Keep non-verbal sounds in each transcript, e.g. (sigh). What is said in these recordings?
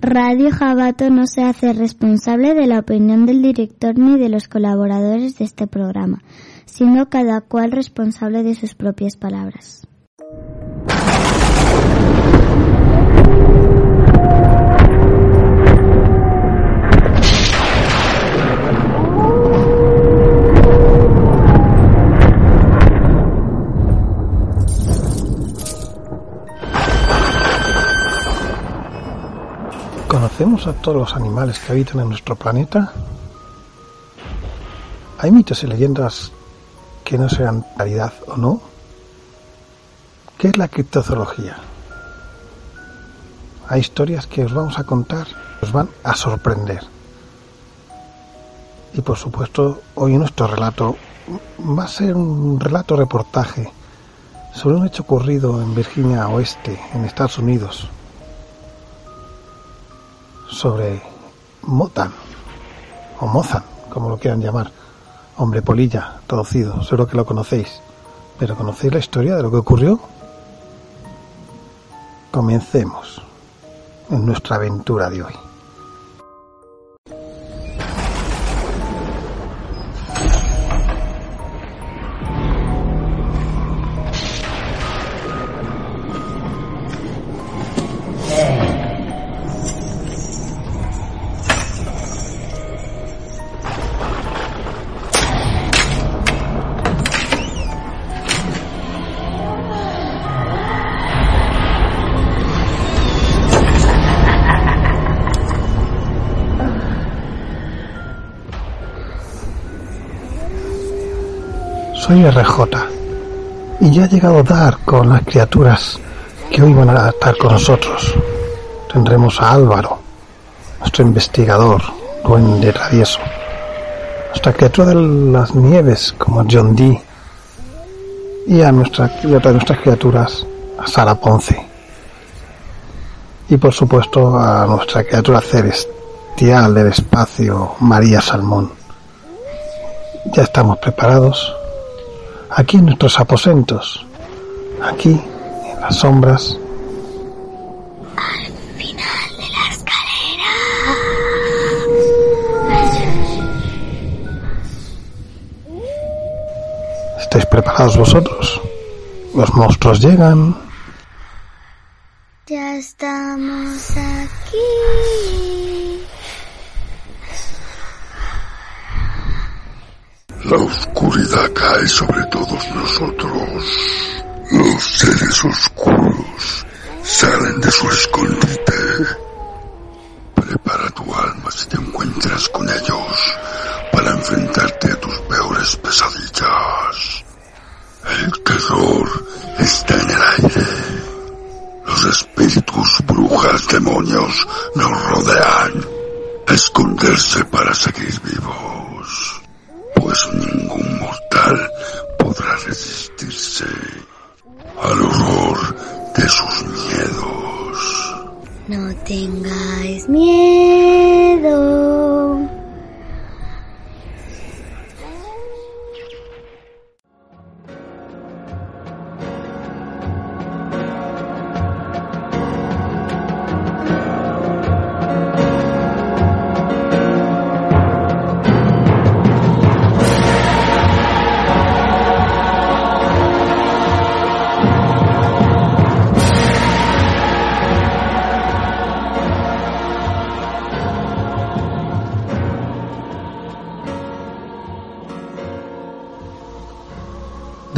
Radio Jabato no se hace responsable de la opinión del director ni de los colaboradores de este programa, siendo cada cual responsable de sus propias palabras. ¿Conocemos a todos los animales que habitan en nuestro planeta? ¿Hay mitos y leyendas que no sean realidad o no? ¿Qué es la criptozoología? Hay historias que os vamos a contar, os van a sorprender. Y por supuesto, hoy nuestro relato va a ser un relato reportaje sobre un hecho ocurrido en Virginia Oeste, en Estados Unidos, sobre Motan, o Mozan, como lo quieran llamar, hombre polilla, traducido, seguro que lo conocéis. Pero ¿conocéis la historia de lo que ocurrió? Comencemos en nuestra aventura de hoy. RJ y ya ha llegado dar con las criaturas que hoy van a estar con nosotros. Tendremos a Álvaro, nuestro investigador, duende travieso, nuestra criatura de las nieves como John Dee y a nuestra otra de nuestras criaturas, a Sara Ponce. Y por supuesto a nuestra criatura celestial del espacio, María Salmón. Ya estamos preparados aquí en nuestros aposentos, aquí en las sombras. Al final de la escalera. ¿Estáis preparados vosotros? Los monstruos llegan. Ya estamos aquí. La oscuridad cae sobre todos nosotros. Los seres oscuros salen de su escondite. Prepara tu alma si te encuentras con ellos para enfrentarte a tus peores pesadillas. El terror está en el aire. Los espíritus, brujas, demonios nos rodean. Esconderse para seguir vivos pues ningún mortal podrá resistirse al horror de sus miedos. No tengáis miedo.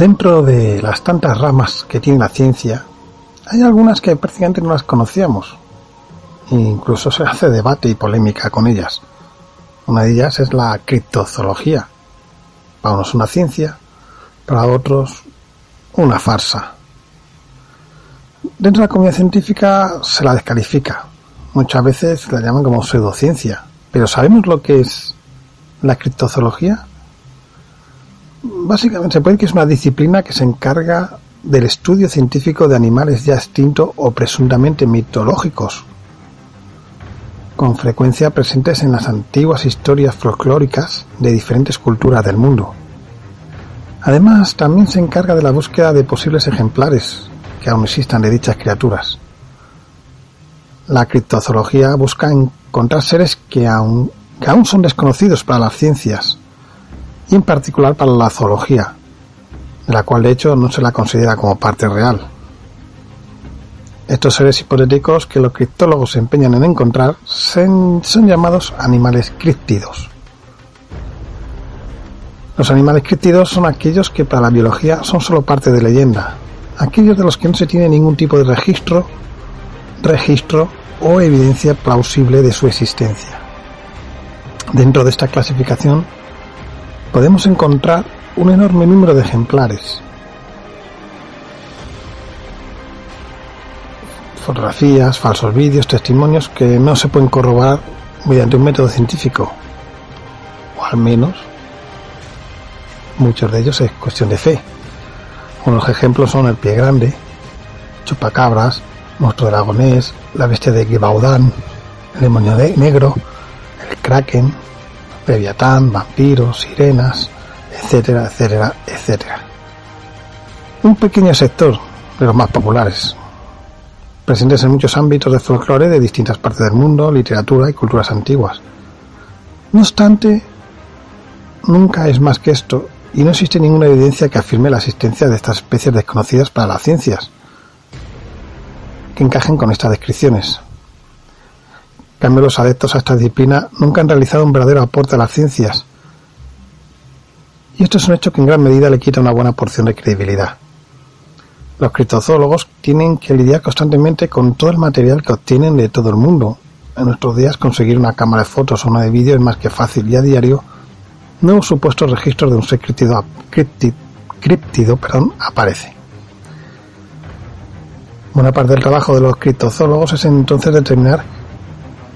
Dentro de las tantas ramas que tiene la ciencia, hay algunas que prácticamente no las conocíamos. E incluso se hace debate y polémica con ellas. Una de ellas es la criptozoología. Para unos una ciencia, para otros una farsa. Dentro de la comunidad científica se la descalifica. Muchas veces la llaman como pseudociencia. Pero ¿sabemos lo que es la criptozoología? Básicamente se puede decir que es una disciplina que se encarga del estudio científico de animales ya extintos o presuntamente mitológicos, con frecuencia presentes en las antiguas historias folclóricas de diferentes culturas del mundo. Además, también se encarga de la búsqueda de posibles ejemplares que aún existan de dichas criaturas. la criptozoología busca encontrar seres que aún, que aún son desconocidos para las ciencias y en particular para la zoología, de la cual de hecho no se la considera como parte real. Estos seres hipotéticos que los criptólogos se empeñan en encontrar son, llamados animales críptidos. Los animales críptidos son aquellos que para la biología son solo parte de leyenda, aquellos de los que no se tiene ningún tipo de registro, registro o evidencia plausible de su existencia. Dentro de esta clasificación podemos encontrar un enorme número de ejemplares. Fotografías, falsos vídeos, testimonios que no se pueden corroborar mediante un método científico. O al menos muchos de ellos es cuestión de fe. Unos ejemplos son el pie grande, chupacabras, monstruo dragonés, la bestia de Gibaudan, el demonio negro, el kraken, leviatán, vampiros, sirenas, etcétera, etcétera, etcétera. Un pequeño sector de los más populares, presentes en muchos ámbitos de folclore de distintas partes del mundo, literatura y culturas antiguas. No obstante, nunca es más que esto, y no existe ninguna evidencia que afirme la existencia de estas especies desconocidas para las ciencias, que encajen con estas descripciones. Cambio, los adeptos a esta disciplina nunca han realizado un verdadero aporte a las ciencias. Y esto es un hecho que en gran medida le quita una buena porción de credibilidad. Los criptozoólogos tienen que lidiar constantemente con todo el material que obtienen de todo el mundo. En nuestros días conseguir una cámara de fotos o una de vídeo es más que fácil y a diario nuevos supuestos registros de un ser criptido, aparece. Buena parte del trabajo de los criptozoólogos es entonces determinar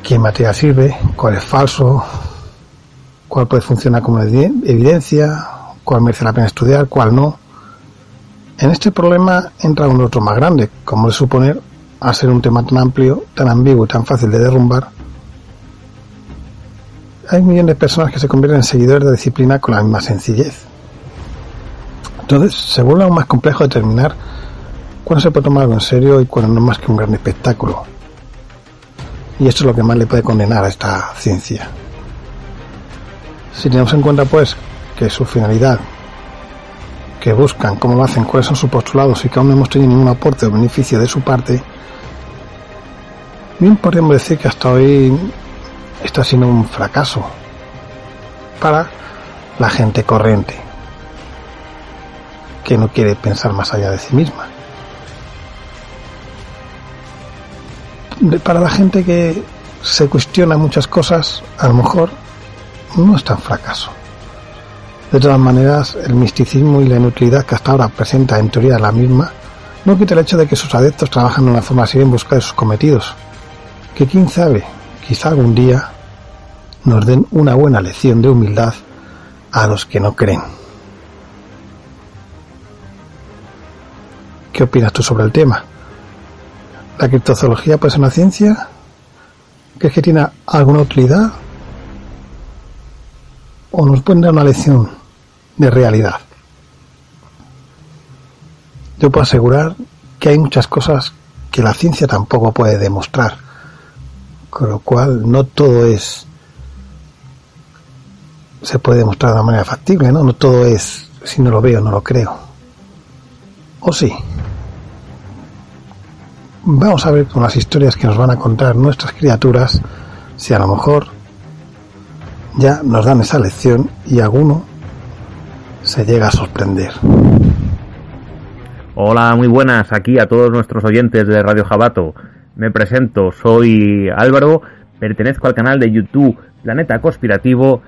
qué material sirve, cuál es falso, cuál puede funcionar como evidencia, cuál merece la pena estudiar, cuál no. En este problema entra un otro más grande, como es suponer, al ser un tema tan amplio, tan ambiguo y tan fácil de derrumbar, hay millones de personas que se convierten en seguidores de disciplina con la misma sencillez. Entonces se vuelve aún más complejo determinar cuándo se puede tomar algo en serio y cuándo no es más que un gran espectáculo. Y esto es lo que más le puede condenar a esta ciencia. Si tenemos en cuenta pues que su finalidad, que buscan, cómo lo hacen, cuáles son sus postulados y que aún no hemos tenido ningún aporte o beneficio de su parte, bien podríamos decir que hasta hoy está siendo un fracaso para la gente corriente que no quiere pensar más allá de sí misma. Para la gente que se cuestiona muchas cosas, a lo mejor no es tan fracaso. De todas maneras, el misticismo y la inutilidad que hasta ahora presenta en teoría la misma, no quita el hecho de que sus adeptos trabajan de una forma así en busca de sus cometidos. Que quién sabe, quizá algún día nos den una buena lección de humildad a los que no creen. ¿Qué opinas tú sobre el tema? ¿La criptozoología puede ser una ciencia? ¿Crees que tiene alguna utilidad? ¿O nos puede dar una lección de realidad? Yo puedo asegurar que hay muchas cosas que la ciencia tampoco puede demostrar, con lo cual no todo es se puede demostrar de una manera factible, ¿no? No todo es si no lo veo, no lo creo. ¿O sí? Vamos a ver con las historias que nos van a contar nuestras criaturas si a lo mejor ya nos dan esa lección y alguno se llega a sorprender. Hola, muy buenas aquí a todos nuestros oyentes de Radio Jabato. Me presento, soy Álvaro, pertenezco al canal de YouTube Planeta Conspirativo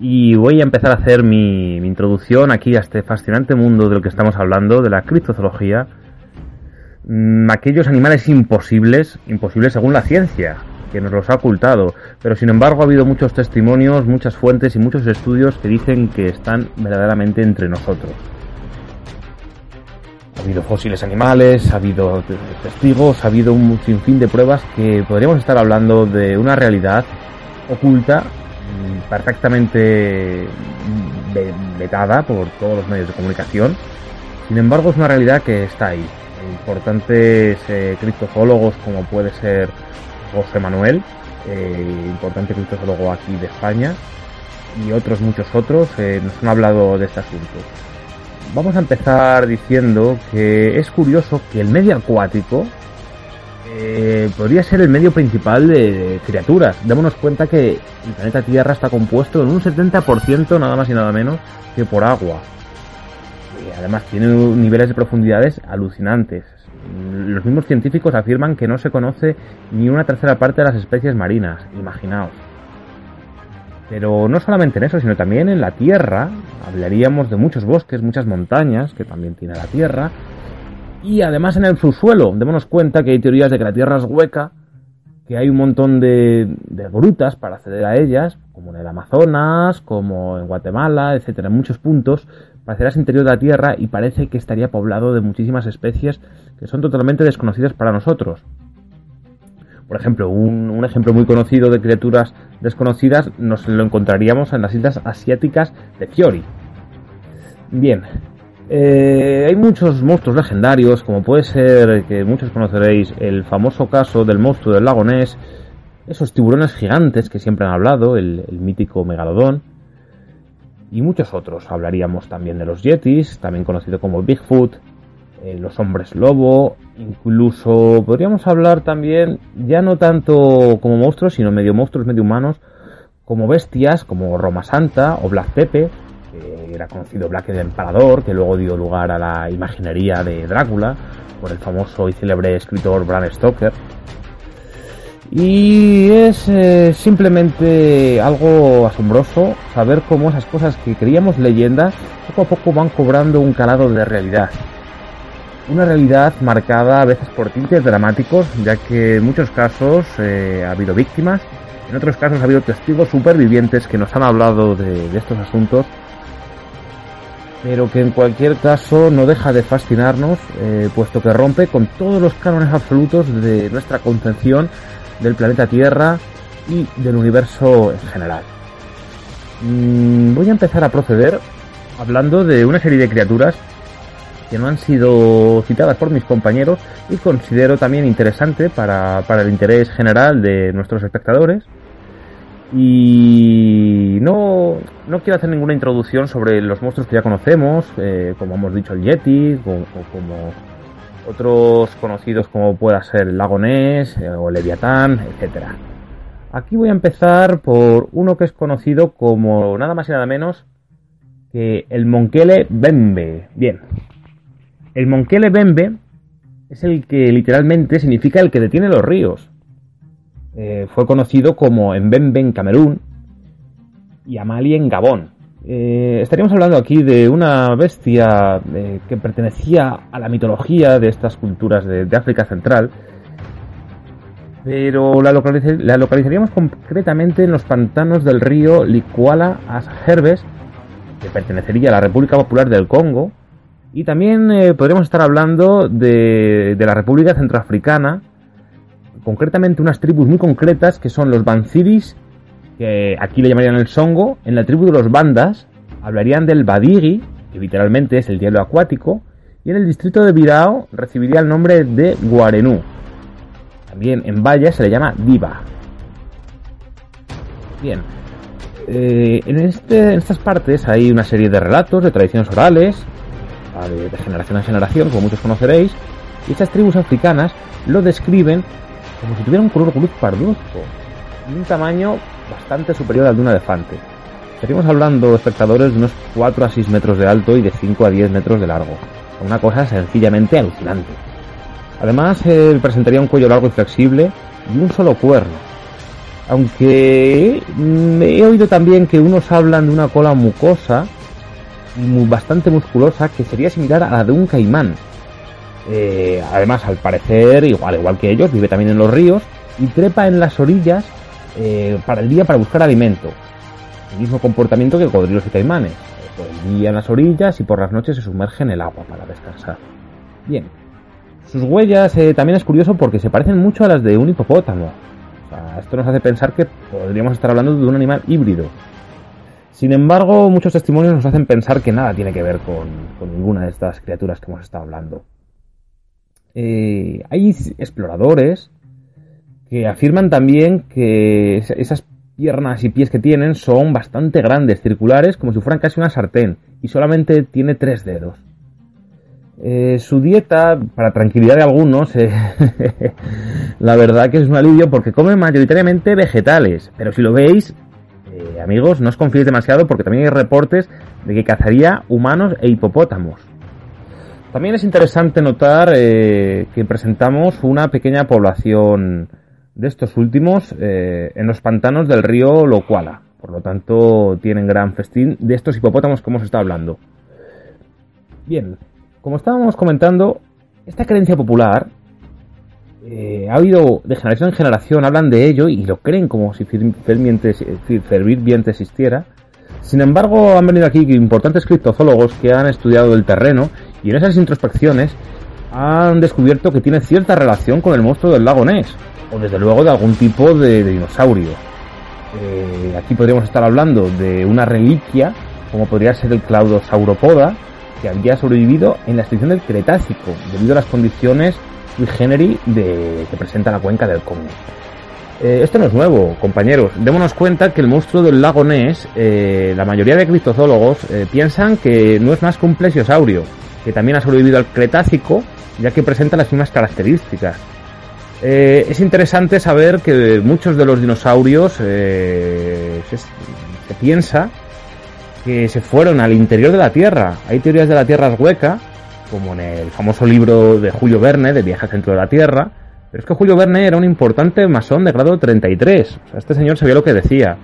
y voy a empezar a hacer mi, mi introducción aquí a este fascinante mundo de lo que estamos hablando, de la criptozoología Mm, aquellos animales imposibles, imposibles según la ciencia, que nos los ha ocultado, pero sin embargo ha habido muchos testimonios, muchas fuentes y muchos estudios que dicen que están verdaderamente entre nosotros. Ha habido fósiles animales, ha habido testigos, ha habido un sinfín de pruebas que podríamos estar hablando de una realidad oculta, mm, perfectamente vetada por todos los medios de comunicación. Sin embargo, es una realidad que está ahí, importantes eh, criptozoólogos como puede ser José Manuel, eh, importante criptozoólogo aquí de España, y otros muchos otros eh, nos han hablado de este asunto. Vamos a empezar diciendo que es curioso que el medio acuático eh, podría ser el medio principal de criaturas. Démonos cuenta que el planeta Tierra está compuesto en un 70% nada más y nada menos que por agua. Además tiene niveles de profundidades alucinantes. Los mismos científicos afirman que no se conoce ni una tercera parte de las especies marinas, imaginaos. Pero no solamente en eso, sino también en la Tierra. Hablaríamos de muchos bosques, muchas montañas, que también tiene la Tierra. Y además en el subsuelo, démonos cuenta que hay teorías de que la Tierra es hueca, que hay un montón de, de grutas para acceder a ellas, como en el Amazonas, como en Guatemala, etcétera, en muchos puntos, al interior de la Tierra y parece que estaría poblado de muchísimas especies que son totalmente desconocidas para nosotros. Por ejemplo, un, ejemplo muy conocido de criaturas desconocidas nos lo encontraríamos en las islas asiáticas de Fiori. Bien, eh, hay muchos monstruos legendarios, como puede ser que muchos conoceréis el famoso caso del monstruo del lago Ness, esos tiburones gigantes que siempre han hablado, el mítico megalodón, y muchos otros. Hablaríamos también de los yetis, también conocido como Bigfoot, eh, los hombres lobo, incluso podríamos hablar también, ya no tanto como monstruos, sino medio monstruos, medio humanos, como bestias, como Roma Santa o Black Pepe, que era conocido Black el Empalador, que luego dio lugar a la imaginería de Drácula, por el famoso y célebre escritor Bram Stoker. Y es eh, simplemente algo asombroso saber cómo esas cosas que creíamos leyendas poco a poco van cobrando un calado de realidad. Una realidad marcada a veces por tintes dramáticos, ya que en muchos casos eh, ha habido víctimas, en otros casos ha habido testigos supervivientes que nos han hablado de, estos asuntos, pero que en cualquier caso no deja de fascinarnos, eh, puesto que rompe con todos los cánones absolutos de nuestra concepción del planeta Tierra y del universo en general. Mm, voy a empezar a proceder hablando de una serie de criaturas que no han sido citadas por mis compañeros y considero también interesante para, el interés general de nuestros espectadores. Y no, no quiero hacer ninguna introducción sobre los monstruos que ya conocemos, eh, como hemos dicho el Yeti, o, como otros conocidos como pueda ser el Lago Ness eh, o Leviatán, etc. Aquí voy a empezar por uno que es conocido como nada más y nada menos que el Monkele Bembe. Bien, el Monkele Bembe es el que literalmente significa el que detiene los ríos. Eh, fue conocido como Mbembe en Camerún y Amali en Gabón. Eh, estaríamos hablando aquí de una bestia eh, que pertenecía a la mitología de estas culturas de, África Central, pero la, la, localizaríamos concretamente en los pantanos del río Licuala Asherbes, que pertenecería a la República Popular del Congo, y también eh, podríamos estar hablando de, la República Centroafricana, concretamente unas tribus muy concretas que son los Banziris, que aquí le llamarían el Songo, en la tribu de los Bandas hablarían del Badigi, que literalmente es el hielo acuático, y en el distrito de Virao recibiría el nombre de Guarenú. También en Valla se le llama Diva. Bien, eh, en, este, en estas partes hay una serie de relatos, de tradiciones orales, de, generación en generación, como muchos conoceréis, y estas tribus africanas lo describen como si tuviera un color cruz parduzco y un tamaño bastante superior al de un elefante. Estaríamos hablando, espectadores, de unos 4 a 6 metros de alto y de 5 a 10 metros de largo. Una cosa sencillamente alucinante. Además, presentaría un cuello largo y flexible y un solo cuerno. Aunque he oído también que unos hablan de una cola mucosa bastante musculosa que sería similar a la de un caimán. Eh, además, al parecer, igual, igual que ellos, vive también en los ríos y trepa en las orillas eh, para el día para buscar alimento. El mismo comportamiento que cocodrilos y caimanes. Por el día en las orillas y por las noches se sumerge en el agua para descansar. Bien. Sus huellas eh, también es curioso porque se parecen mucho a las de un hipopótamo. esto nos hace pensar que podríamos estar hablando de un animal híbrido. Sin embargo, muchos testimonios nos hacen pensar que nada tiene que ver con, ninguna de estas criaturas que hemos estado hablando. Eh, hay exploradores que afirman también que esas piernas y pies que tienen son bastante grandes, circulares, como si fueran casi una sartén, y solamente tiene tres dedos. Eh, su dieta, para tranquilidad de algunos, eh, (laughs) la verdad que es un alivio porque come mayoritariamente vegetales, pero si lo veis, eh, amigos, no os confiéis demasiado porque también hay reportes de que cazaría humanos e hipopótamos. También es interesante notar que presentamos una pequeña población de estos últimos en los pantanos del río Locuala. Por lo tanto, tienen gran festín de estos hipopótamos que hemos estado hablando. Bien, como estábamos comentando, esta creencia popular eh, ha habido de generación en generación, hablan de ello y lo creen como si fervientemente existiera. Sin embargo, han venido aquí importantes criptozólogos que han estudiado el terreno y en esas introspecciones han descubierto que tiene cierta relación con el monstruo del lago Ness, o desde luego de algún tipo de, dinosaurio. Eh, aquí podríamos estar hablando de una reliquia, como podría ser el Claudosauropoda, que había sobrevivido en la extinción del Cretácico, debido a las condiciones sui generis de, que presenta la cuenca del Congo. Eh, esto no es nuevo, compañeros. Démonos cuenta que el monstruo del lago Ness, eh, la mayoría de criptozoólogos piensan que no es más que un plesiosaurio, que también ha sobrevivido al Cretácico, ya que presenta las mismas características. Es interesante saber que muchos de los dinosaurios se, se piensa que se fueron al interior de la Tierra. Hay teorías de la Tierra hueca, como en el famoso libro de Julio Verne, de Viaje al centro de la Tierra, pero es que Julio Verne era un importante masón de grado 33. O sea, este señor sabía lo que decía.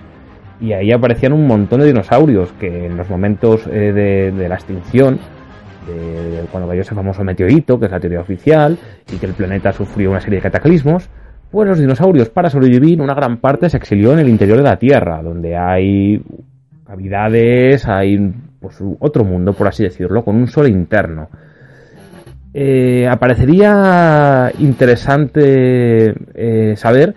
Y ahí aparecían un montón de dinosaurios que en los momentos eh, de, la extinción, de, cuando cayó ese famoso meteorito, que es la teoría oficial, y que el planeta sufrió una serie de cataclismos, pues los dinosaurios, para sobrevivir, una gran parte se exilió en el interior de la Tierra, donde hay cavidades, hay pues, otro mundo, por así decirlo, con un sol interno. Eh, aparecería interesante eh, saber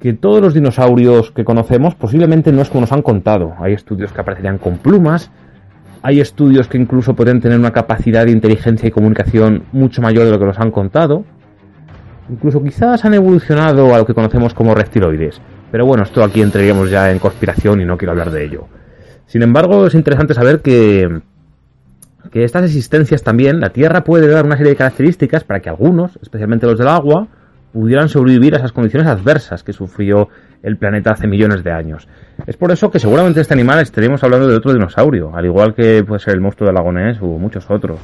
que todos los dinosaurios que conocemos posiblemente no es como nos han contado. Hay estudios que aparecerían con plumas, hay estudios que incluso pueden tener una capacidad de inteligencia y comunicación mucho mayor de lo que nos han contado. Incluso quizás han evolucionado a lo que conocemos como reptiloides. Pero bueno, esto aquí entraríamos ya en conspiración y no quiero hablar de ello. Sin embargo, es interesante saber que, que estas existencias también, la Tierra puede dar una serie de características para que algunos, especialmente los del agua, pudieran sobrevivir a esas condiciones adversas que sufrió el planeta hace millones de años. Es por eso que seguramente este animal estaríamos hablando de otro dinosaurio, al igual que puede ser el monstruo del lago Ness o muchos otros.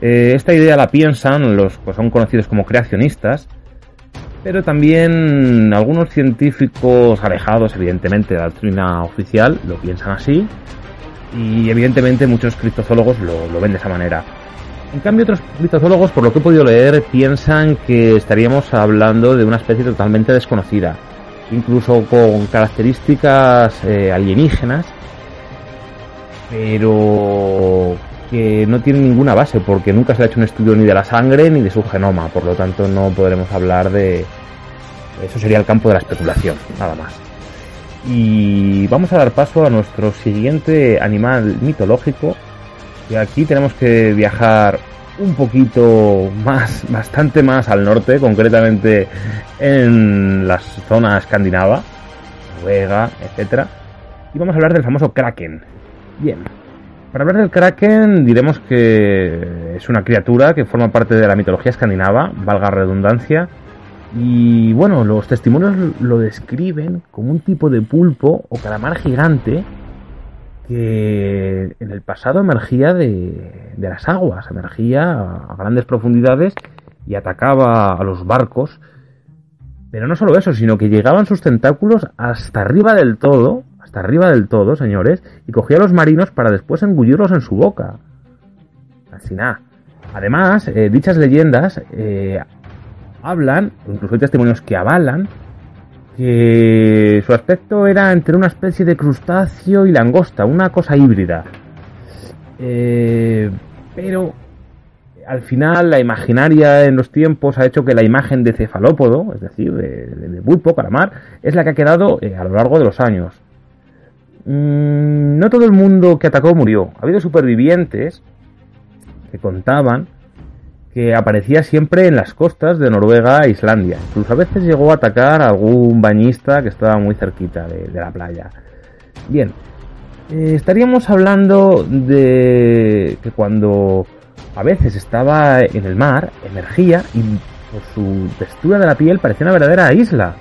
Eh, esta idea la piensan los que son conocidos como creacionistas, pero también algunos científicos alejados, evidentemente, de la doctrina oficial lo piensan así, y evidentemente muchos criptozoólogos lo, ven de esa manera. En cambio, otros criptozoólogos, por lo que he podido leer, piensan que estaríamos hablando de una especie totalmente desconocida, incluso con características eh, alienígenas, pero que no tiene ninguna base porque nunca se ha hecho un estudio ni de la sangre ni de su genoma, por lo tanto no podremos hablar de... Eso sería el campo de la especulación, nada más. Y vamos a dar paso a nuestro siguiente animal mitológico, y aquí tenemos que viajar un poquito más, (laughs) bastante más al norte, concretamente en la zona escandinava, Noruega, etcétera, y vamos a hablar del famoso Kraken. Bien, para hablar del Kraken diremos que es una criatura que forma parte de la mitología escandinava, valga redundancia, y bueno, los testimonios lo describen como un tipo de pulpo o calamar gigante que en el pasado emergía de, las aguas, emergía a grandes profundidades y atacaba a los barcos. Pero no solo eso, sino que llegaban sus tentáculos hasta arriba del todo arriba del todo, señores, y cogía a los marinos para después engullirlos en su boca. Así nada. Además, eh, dichas leyendas eh, hablan, incluso hay testimonios que avalan, que su aspecto era entre una especie de crustáceo y langosta, una cosa híbrida. Eh, pero al final la imaginaria en los tiempos ha hecho que la imagen de cefalópodo, es decir, de, de, pulpo, calamar, es la que ha quedado a lo largo de los años. Mm, no todo el mundo que atacó murió. Ha habido supervivientes que contaban que aparecía siempre en las costas de Noruega e Islandia. Incluso a veces llegó a atacar a algún bañista que estaba muy cerquita de, la playa. Bien, eh, estaríamos hablando de que cuando a veces estaba en el mar, emergía y por su textura de la piel parecía una verdadera isla.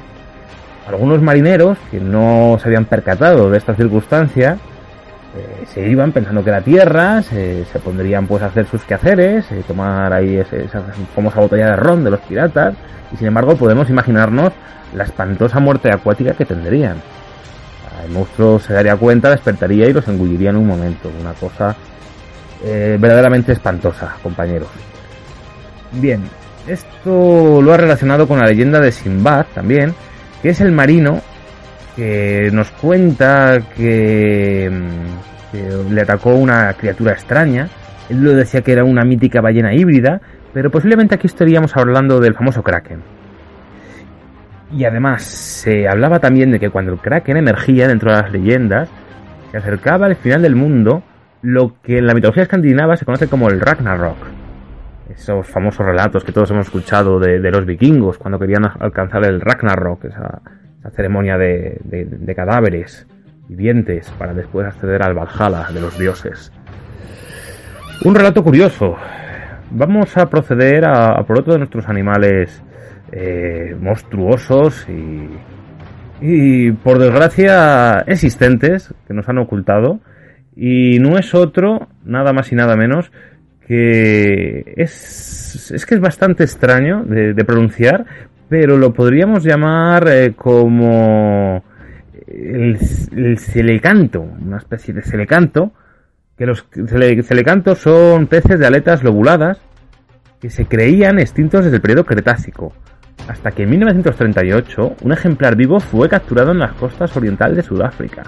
Algunos marineros que no se habían percatado de esta circunstancia eh, se iban pensando que era tierra, se, pondrían pues a hacer sus quehaceres, eh, tomar ahí esa famosa botella de ron de los piratas, y sin embargo podemos imaginarnos la espantosa muerte acuática que tendrían. El monstruo se daría cuenta, despertaría y los engulliría en un momento, una cosa eh, verdaderamente espantosa, compañeros. Bien, esto lo ha relacionado con la leyenda de Simbad también, que es el marino que nos cuenta que, mm, le atacó una criatura extraña. Él lo decía que era una mítica ballena híbrida, pero posiblemente aquí estaríamos hablando del famoso Kraken. Y además se hablaba también de que cuando el Kraken emergía dentro de las leyendas, se acercaba al final del mundo, lo que en la mitología escandinava se conoce como el Ragnarok. Esos famosos relatos que todos hemos escuchado de, los vikingos cuando querían alcanzar el Ragnarok, la ceremonia de, cadáveres vivientes para después acceder al Valhalla de los dioses. Un relato curioso. Vamos a proceder a, por otro de nuestros animales eh, monstruosos y, por desgracia, existentes que nos han ocultado. Y no es otro, nada más y nada menos, que es, es que es bastante extraño de, de pronunciar, pero lo podríamos llamar eh, como el, celecanto, una especie de celecanto, que los celecantos son peces de aletas lobuladas que se creían extintos desde el periodo Cretácico, hasta que en 1938 un ejemplar vivo fue capturado en las costas orientales de Sudáfrica.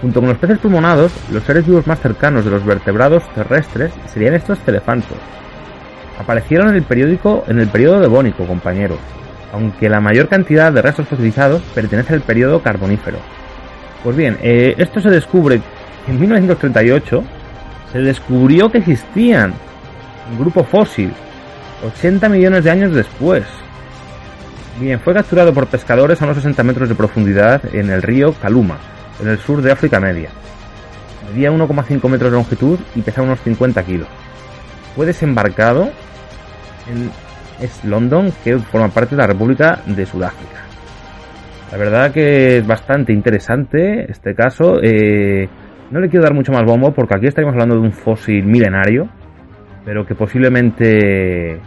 Junto con los peces pulmonados, los seres vivos más cercanos de los vertebrados terrestres serían estos celefantos, aparecieron en el periódico en el periodo devónico, compañeros, aunque la mayor cantidad de restos fosilizados pertenece al periodo carbonífero. Pues bien, eh, esto se descubre en 1938 se descubrió que existían un grupo fósil 80 millones de años después. Bien, fue capturado por pescadores a unos 60 metros de profundidad en el río Kaluma, en el sur de África Media. Medía 1,5 metros de longitud y pesaba unos 50 kilos fue desembarcado es London, que forma parte de la República de Sudáfrica. La verdad que es bastante interesante este caso. Eh, no le quiero dar mucho más bombo porque aquí estaríamos hablando de un fósil milenario, pero que posiblemente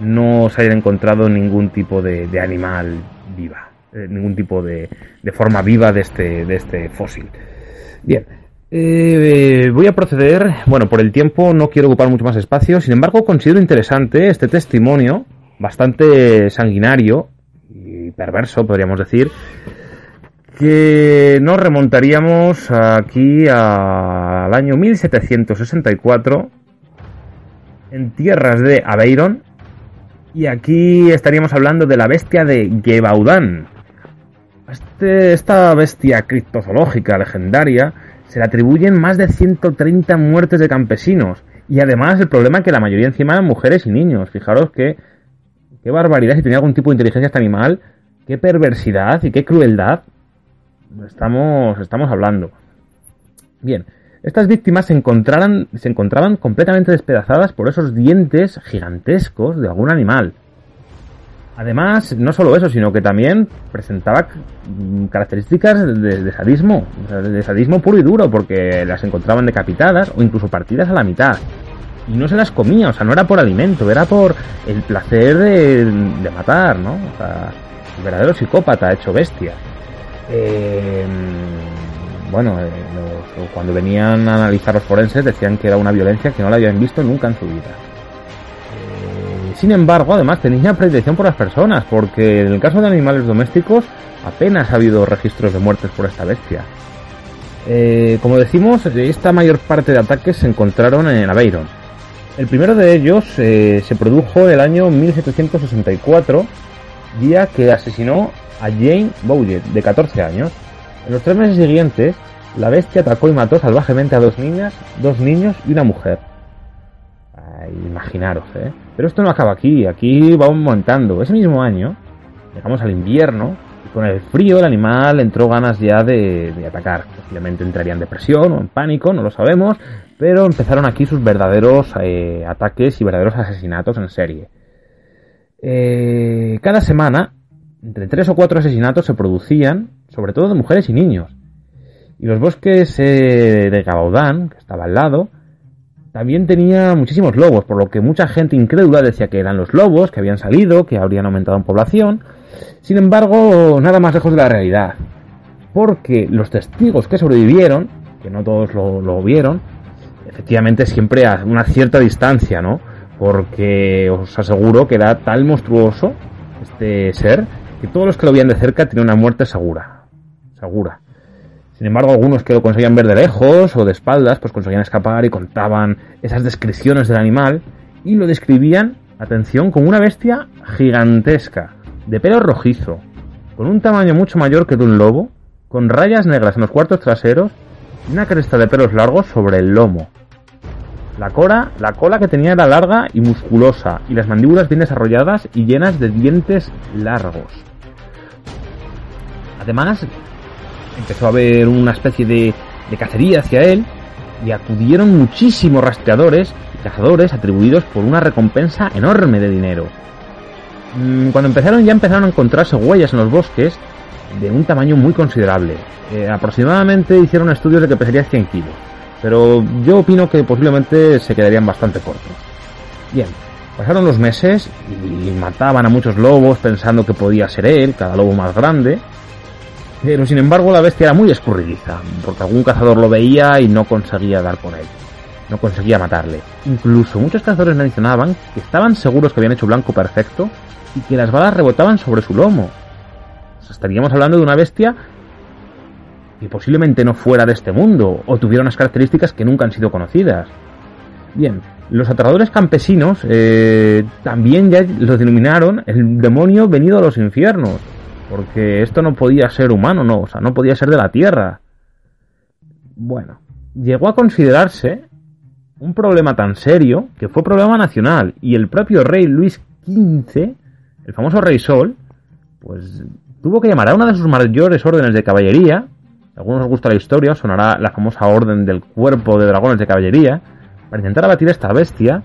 no se haya encontrado ningún tipo de, animal viva, eh, ningún tipo de, de, forma viva de este, de este fósil. Bien, eh, voy a proceder, bueno, por el tiempo no quiero ocupar mucho más espacio, sin embargo considero interesante este testimonio, bastante sanguinario y perverso, podríamos decir, que nos remontaríamos aquí al año 1764 en tierras de Aveyron y aquí estaríamos hablando de la bestia de Gebaudan. Este, esta bestia criptozoológica legendaria se le atribuyen más de 130 muertes de campesinos. Y además el problema es que la mayoría encima eran mujeres y niños. Fijaros que qué barbaridad si tenía algún tipo de inteligencia este animal, qué perversidad y qué crueldad estamos, estamos hablando. Bien, estas víctimas se, encontraran, se encontraban completamente despedazadas por esos dientes gigantescos de algún animal. Además, no solo eso, sino que también presentaba características de, sadismo, de sadismo puro y duro, porque las encontraban decapitadas o incluso partidas a la mitad. Y no se las comía, o sea, no era por alimento, era por el placer de, matar, ¿no? O sea, el verdadero psicópata hecho bestia. Eh, bueno, eh, cuando venían a analizar los forenses decían que era una violencia que no la habían visto nunca en su vida. Sin embargo, además tenía predilección por las personas, porque en el caso de animales domésticos apenas ha habido registros de muertes por esta bestia. Eh, como decimos, esta mayor parte de ataques se encontraron en Aveyron. El primero de ellos eh, se produjo el año 1764, día que asesinó a Jane Bowyer, de 14 años. En los tres meses siguientes, la bestia atacó y mató salvajemente a dos niñas, dos niños y una mujer imaginaros, ¿eh? Pero esto no acaba aquí, aquí vamos montando. Ese mismo año, llegamos al invierno, y con el frío el animal entró ganas ya de, atacar. Posiblemente entraría en depresión o en pánico, no lo sabemos, pero empezaron aquí sus verdaderos eh, ataques y verdaderos asesinatos en serie. Eh, cada semana, entre tres o cuatro asesinatos se producían, sobre todo de mujeres y niños. Y los bosques eh, de Gabaudán, que estaba al lado, también tenía muchísimos lobos, por lo que mucha gente incrédula decía que eran los lobos, que habían salido, que habrían aumentado en población. Sin embargo, nada más lejos de la realidad. Porque los testigos que sobrevivieron, que no todos lo, vieron, efectivamente siempre a una cierta distancia, ¿no? Porque os aseguro que era tal monstruoso este ser que todos los que lo veían de cerca tenían una muerte segura. Segura. Sin embargo, algunos que lo conseguían ver de lejos o de espaldas, pues conseguían escapar y contaban esas descripciones del animal y lo describían, atención, como una bestia gigantesca, de pelo rojizo, con un tamaño mucho mayor que de un lobo, con rayas negras en los cuartos traseros y una cresta de pelos largos sobre el lomo. La cola, la cola que tenía era larga y musculosa, y las mandíbulas bien desarrolladas y llenas de dientes largos. Además, empezó a haber una especie de, cacería hacia él y acudieron muchísimos rastreadores y cazadores atribuidos por una recompensa enorme de dinero. Mm, cuando empezaron ya empezaron a encontrarse huellas en los bosques de un tamaño muy considerable. Eh, aproximadamente hicieron estudios de que pesaría 100 kilos, pero yo opino que posiblemente se quedarían bastante cortos. Bien, pasaron los meses y mataban a muchos lobos pensando que podía ser él, cada lobo más grande, pero sin embargo la bestia era muy escurridiza, porque algún cazador lo veía y no conseguía dar con él. No conseguía matarle. Incluso muchos cazadores mencionaban que estaban seguros que habían hecho blanco perfecto y que las balas rebotaban sobre su lomo. estaríamos hablando de una bestia que posiblemente no fuera de este mundo o tuviera unas características que nunca han sido conocidas. Bien, los aterradores campesinos eh, también ya lo denominaron el demonio venido a los infiernos porque esto no podía ser humano, no, o sea, no podía ser de la Tierra. Bueno, llegó a considerarse un problema tan serio que fue problema nacional y el propio rey Luis XV, el famoso rey Sol, pues tuvo que llamar a una de sus mayores órdenes de caballería, a algunos os gusta la historia, sonará la famosa orden del cuerpo de dragones de caballería, para intentar abatir a esta bestia,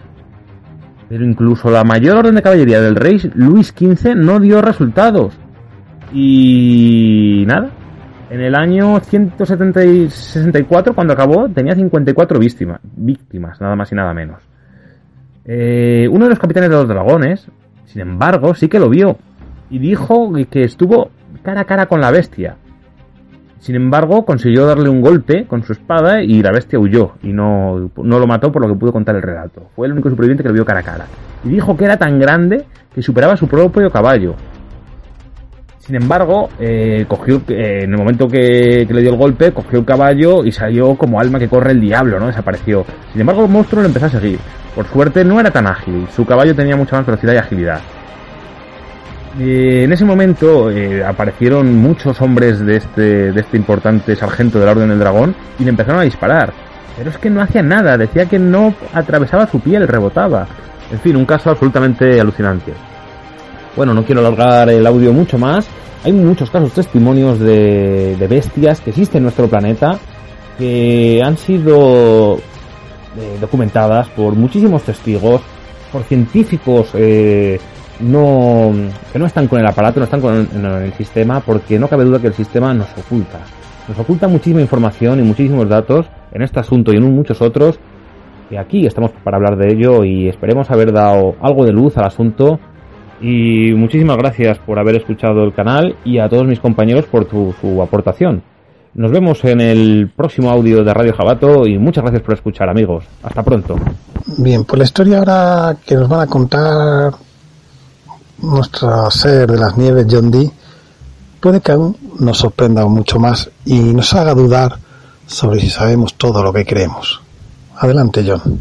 pero incluso la mayor orden de caballería del rey Luis XV no dio resultados. Y nada, en el año 164, cuando acabó, tenía 54 víctimas, víctimas nada más y nada menos. Eh, uno de los capitanes de los dragones, sin embargo, sí que lo vio y dijo que estuvo cara a cara con la bestia. Sin embargo, consiguió darle un golpe con su espada y la bestia huyó y no, no lo mató por lo que pudo contar el relato. Fue el único superviviente que lo vio cara a cara. Y dijo que era tan grande que superaba su propio caballo sin embargo, eh, cogió, eh, en el momento que, le dio el golpe, cogió el caballo y salió como alma que corre el diablo, ¿no? Desapareció. Sin embargo, el monstruo lo empezó a seguir. Por suerte, no era tan ágil. Su caballo tenía mucha más velocidad y agilidad. en ese momento eh, aparecieron muchos hombres de este, de este importante sargento de la Orden del Dragón y le empezaron a disparar. Pero es que no hacía nada, decía que no atravesaba su piel, rebotaba. En fin, un caso absolutamente alucinante. Bueno, no quiero alargar el audio mucho más. Hay muchos casos, testimonios de, bestias que existen en nuestro planeta que han sido eh, documentadas por muchísimos testigos, por científicos eh, no, que no están con el aparato, no están con el, sistema, porque no cabe duda que el sistema nos oculta. Nos oculta muchísima información y muchísimos datos en este asunto y en muchos otros. Y aquí estamos para hablar de ello y esperemos haber dado algo de luz al asunto y muchísimas gracias por haber escuchado el canal y a todos mis compañeros por su aportación. Nos vemos en el próximo audio de Radio Jabato y muchas gracias por escuchar amigos. Hasta pronto. Bien, pues la historia ahora que nos van a contar nuestro ser de las nieves John Dee puede que aún nos sorprenda mucho más y nos haga dudar sobre si sabemos todo lo que creemos. Adelante John.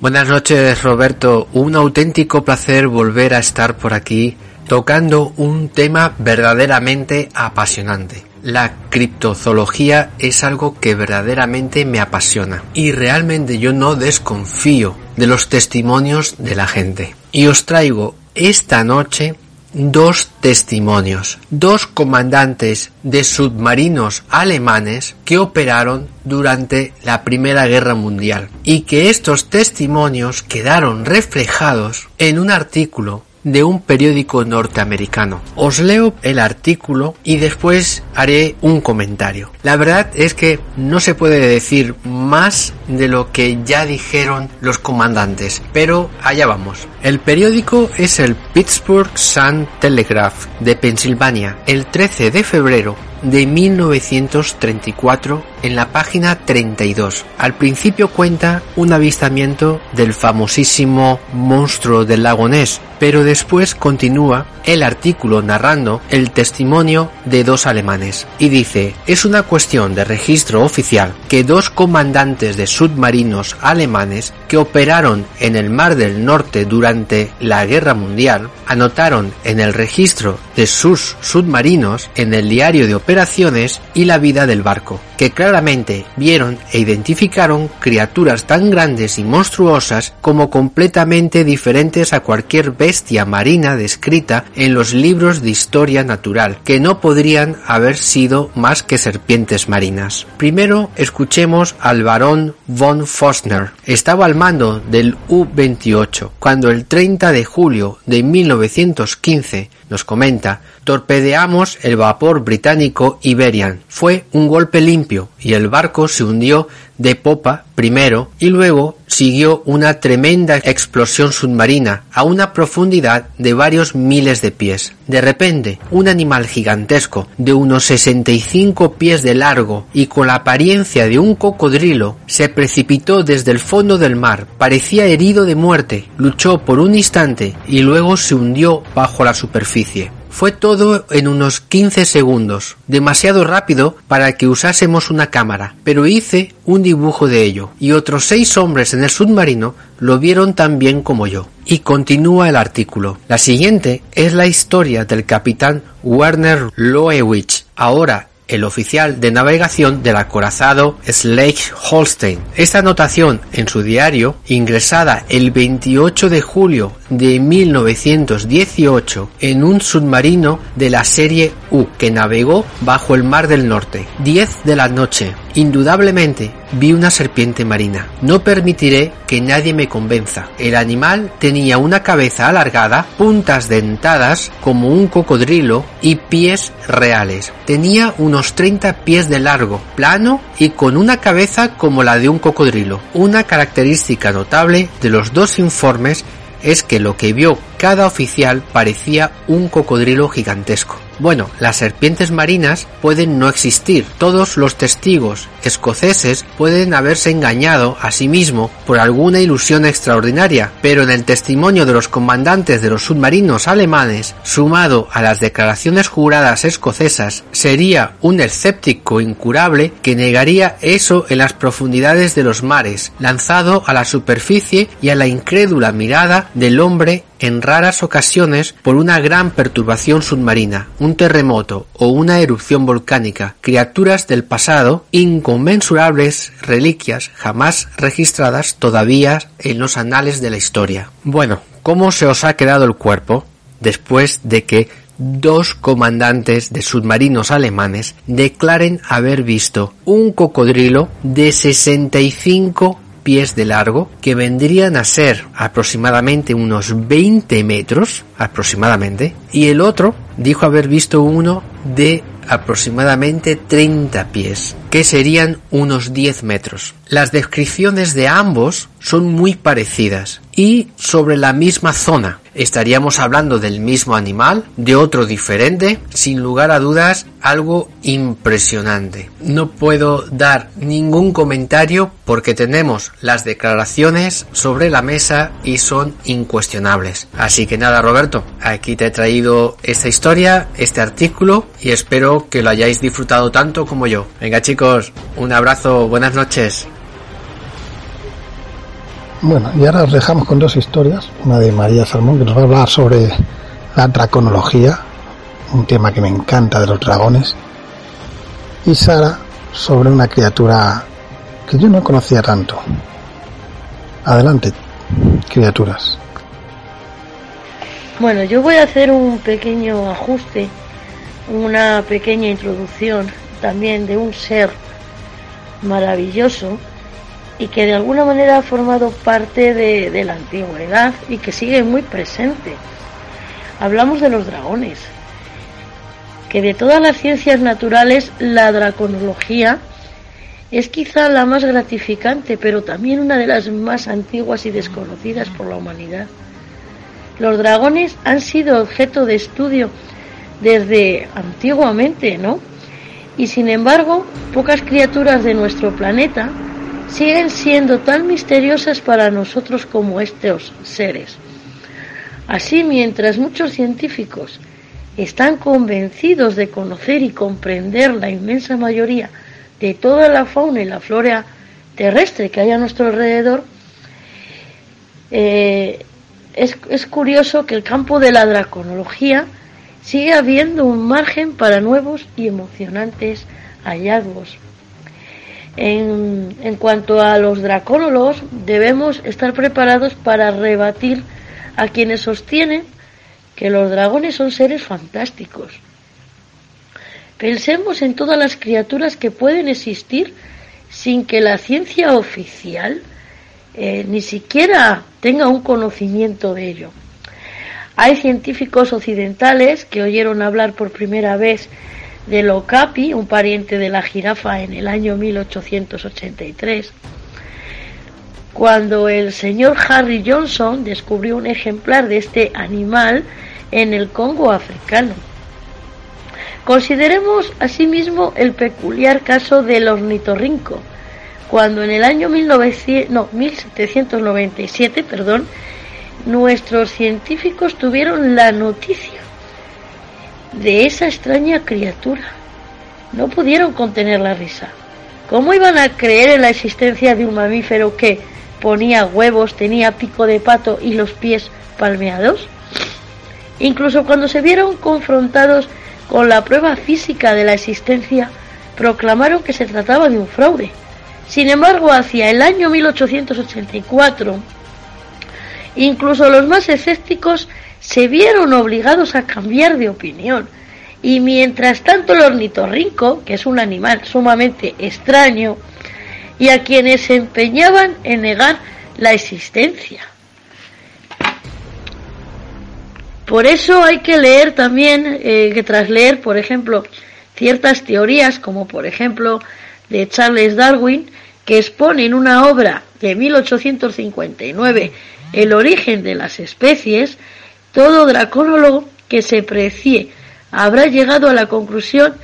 Buenas noches Roberto, un auténtico placer volver a estar por aquí tocando un tema verdaderamente apasionante. la criptozoología es algo que verdaderamente me apasiona y realmente yo no desconfío de los testimonios de la gente. Y os traigo esta noche dos testimonios, dos comandantes de submarinos alemanes que operaron durante la Primera Guerra Mundial y que estos testimonios quedaron reflejados en un artículo de un periódico norteamericano. Os leo el artículo y después haré un comentario. La verdad es que no se puede decir más de lo que ya dijeron los comandantes, pero allá vamos. El periódico es el Pittsburgh Sun Telegraph de Pensilvania. El 13 de febrero de 1934 en la página 32. Al principio cuenta un avistamiento del famosísimo monstruo del lago Ness, pero después continúa el artículo narrando el testimonio de dos alemanes y dice, es una cuestión de registro oficial que dos comandantes de submarinos alemanes que operaron en el Mar del Norte durante la Guerra Mundial anotaron en el registro de sus submarinos en el diario de operaciones y la vida del barco, que claramente vieron e identificaron criaturas tan grandes y monstruosas como completamente diferentes a cualquier bestia marina descrita en los libros de historia natural, que no podrían haber sido más que serpientes marinas. Primero escuchemos al barón von Fostner. Estaba al mando del U-28 cuando el 30 de julio de 1915 nos comenta, torpedeamos el vapor británico Iberian. Fue un golpe limpio y el barco se hundió de popa primero y luego siguió una tremenda explosión submarina a una profundidad de varios miles de pies. De repente, un animal gigantesco de unos 65 pies de largo y con la apariencia de un cocodrilo se precipitó desde el fondo del mar. Parecía herido de muerte, luchó por un instante y luego se hundió bajo la superficie. Fue todo en unos 15 segundos, demasiado rápido para que usásemos una cámara, pero hice un dibujo de ello, y otros seis hombres en el submarino lo vieron tan bien como yo. Y continúa el artículo. La siguiente es la historia del capitán Werner Loewich, ahora el oficial de navegación del acorazado Schleswig-Holstein. Esta anotación en su diario, ingresada el 28 de julio de 1918 en un submarino de la serie U que navegó bajo el Mar del Norte. 10 de la noche. Indudablemente vi una serpiente marina. No permitiré que nadie me convenza. El animal tenía una cabeza alargada, puntas dentadas como un cocodrilo y pies reales. Tenía unos 30 pies de largo, plano y con una cabeza como la de un cocodrilo. Una característica notable de los dos informes es que lo que vio cada oficial parecía un cocodrilo gigantesco. Bueno, las serpientes marinas pueden no existir. Todos los testigos escoceses pueden haberse engañado a sí mismo por alguna ilusión extraordinaria, pero en el testimonio de los comandantes de los submarinos alemanes, sumado a las declaraciones juradas escocesas, sería un escéptico incurable que negaría eso en las profundidades de los mares, lanzado a la superficie y a la incrédula mirada del hombre en raras ocasiones por una gran perturbación submarina, un terremoto o una erupción volcánica, criaturas del pasado, inconmensurables reliquias jamás registradas todavía en los anales de la historia. Bueno, ¿cómo se os ha quedado el cuerpo después de que dos comandantes de submarinos alemanes declaren haber visto un cocodrilo de 65 pies de largo que vendrían a ser aproximadamente unos 20 metros aproximadamente y el otro dijo haber visto uno de aproximadamente 30 pies que serían unos 10 metros. Las descripciones de ambos son muy parecidas y sobre la misma zona. Estaríamos hablando del mismo animal, de otro diferente, sin lugar a dudas, algo impresionante. No puedo dar ningún comentario porque tenemos las declaraciones sobre la mesa y son incuestionables. Así que nada, Roberto, aquí te he traído esta historia, este artículo y espero que lo hayáis disfrutado tanto como yo. Venga chicos, un abrazo, buenas noches. Bueno, y ahora os dejamos con dos historias. Una de María Salmón, que nos va a hablar sobre la draconología, un tema que me encanta de los dragones. y Sara sobre una criatura que yo no conocía tanto. Adelante, criaturas. Bueno, yo voy a hacer un pequeño ajuste, una pequeña introducción también de un ser maravilloso y que de alguna manera ha formado parte de, la antigüedad y que sigue muy presente. Hablamos de los dragones, que de todas las ciencias naturales la draconología es quizá la más gratificante, pero también una de las más antiguas y desconocidas por la humanidad. Los dragones han sido objeto de estudio desde antiguamente, ¿no? Y sin embargo, pocas criaturas de nuestro planeta siguen siendo tan misteriosas para nosotros como estos seres. Así, mientras muchos científicos están convencidos de conocer y comprender la inmensa mayoría de toda la fauna y la flora terrestre que hay a nuestro alrededor, eh, es, es curioso que el campo de la draconología sigue habiendo un margen para nuevos y emocionantes hallazgos. En, cuanto a los dracólogos, debemos estar preparados para rebatir a quienes sostienen que los dragones son seres fantásticos. Pensemos en todas las criaturas que pueden existir sin que la ciencia oficial eh, ni siquiera tenga un conocimiento de ello. Hay científicos occidentales que oyeron hablar por primera vez del okapi, un pariente de la jirafa, en el año 1883, cuando el señor Harry Johnson descubrió un ejemplar de este animal en el Congo africano. Consideremos asimismo el peculiar caso del ornitorrinco, cuando en el año 1797 perdón, nuestros científicos tuvieron la noticia de esa extraña criatura. No pudieron contener la risa. ¿Cómo iban a creer en la existencia de un mamífero que ponía huevos, tenía pico de pato y los pies palmeados? Incluso cuando se vieron confrontados con la prueba física de la existencia, proclamaron que se trataba de un fraude. Sin embargo, hacia el año 1884, incluso los más escépticos se vieron obligados a cambiar de opinión. Y mientras tanto el ornitorrinco, que es un animal sumamente extraño, y a quienes se empeñaban en negar la existencia. Por eso hay que leer también, eh, que tras leer, por ejemplo, ciertas teorías, como por ejemplo de Charles Darwin, que expone en una obra de 1859 el origen de las especies, todo dracólogo que se precie habrá llegado a la conclusión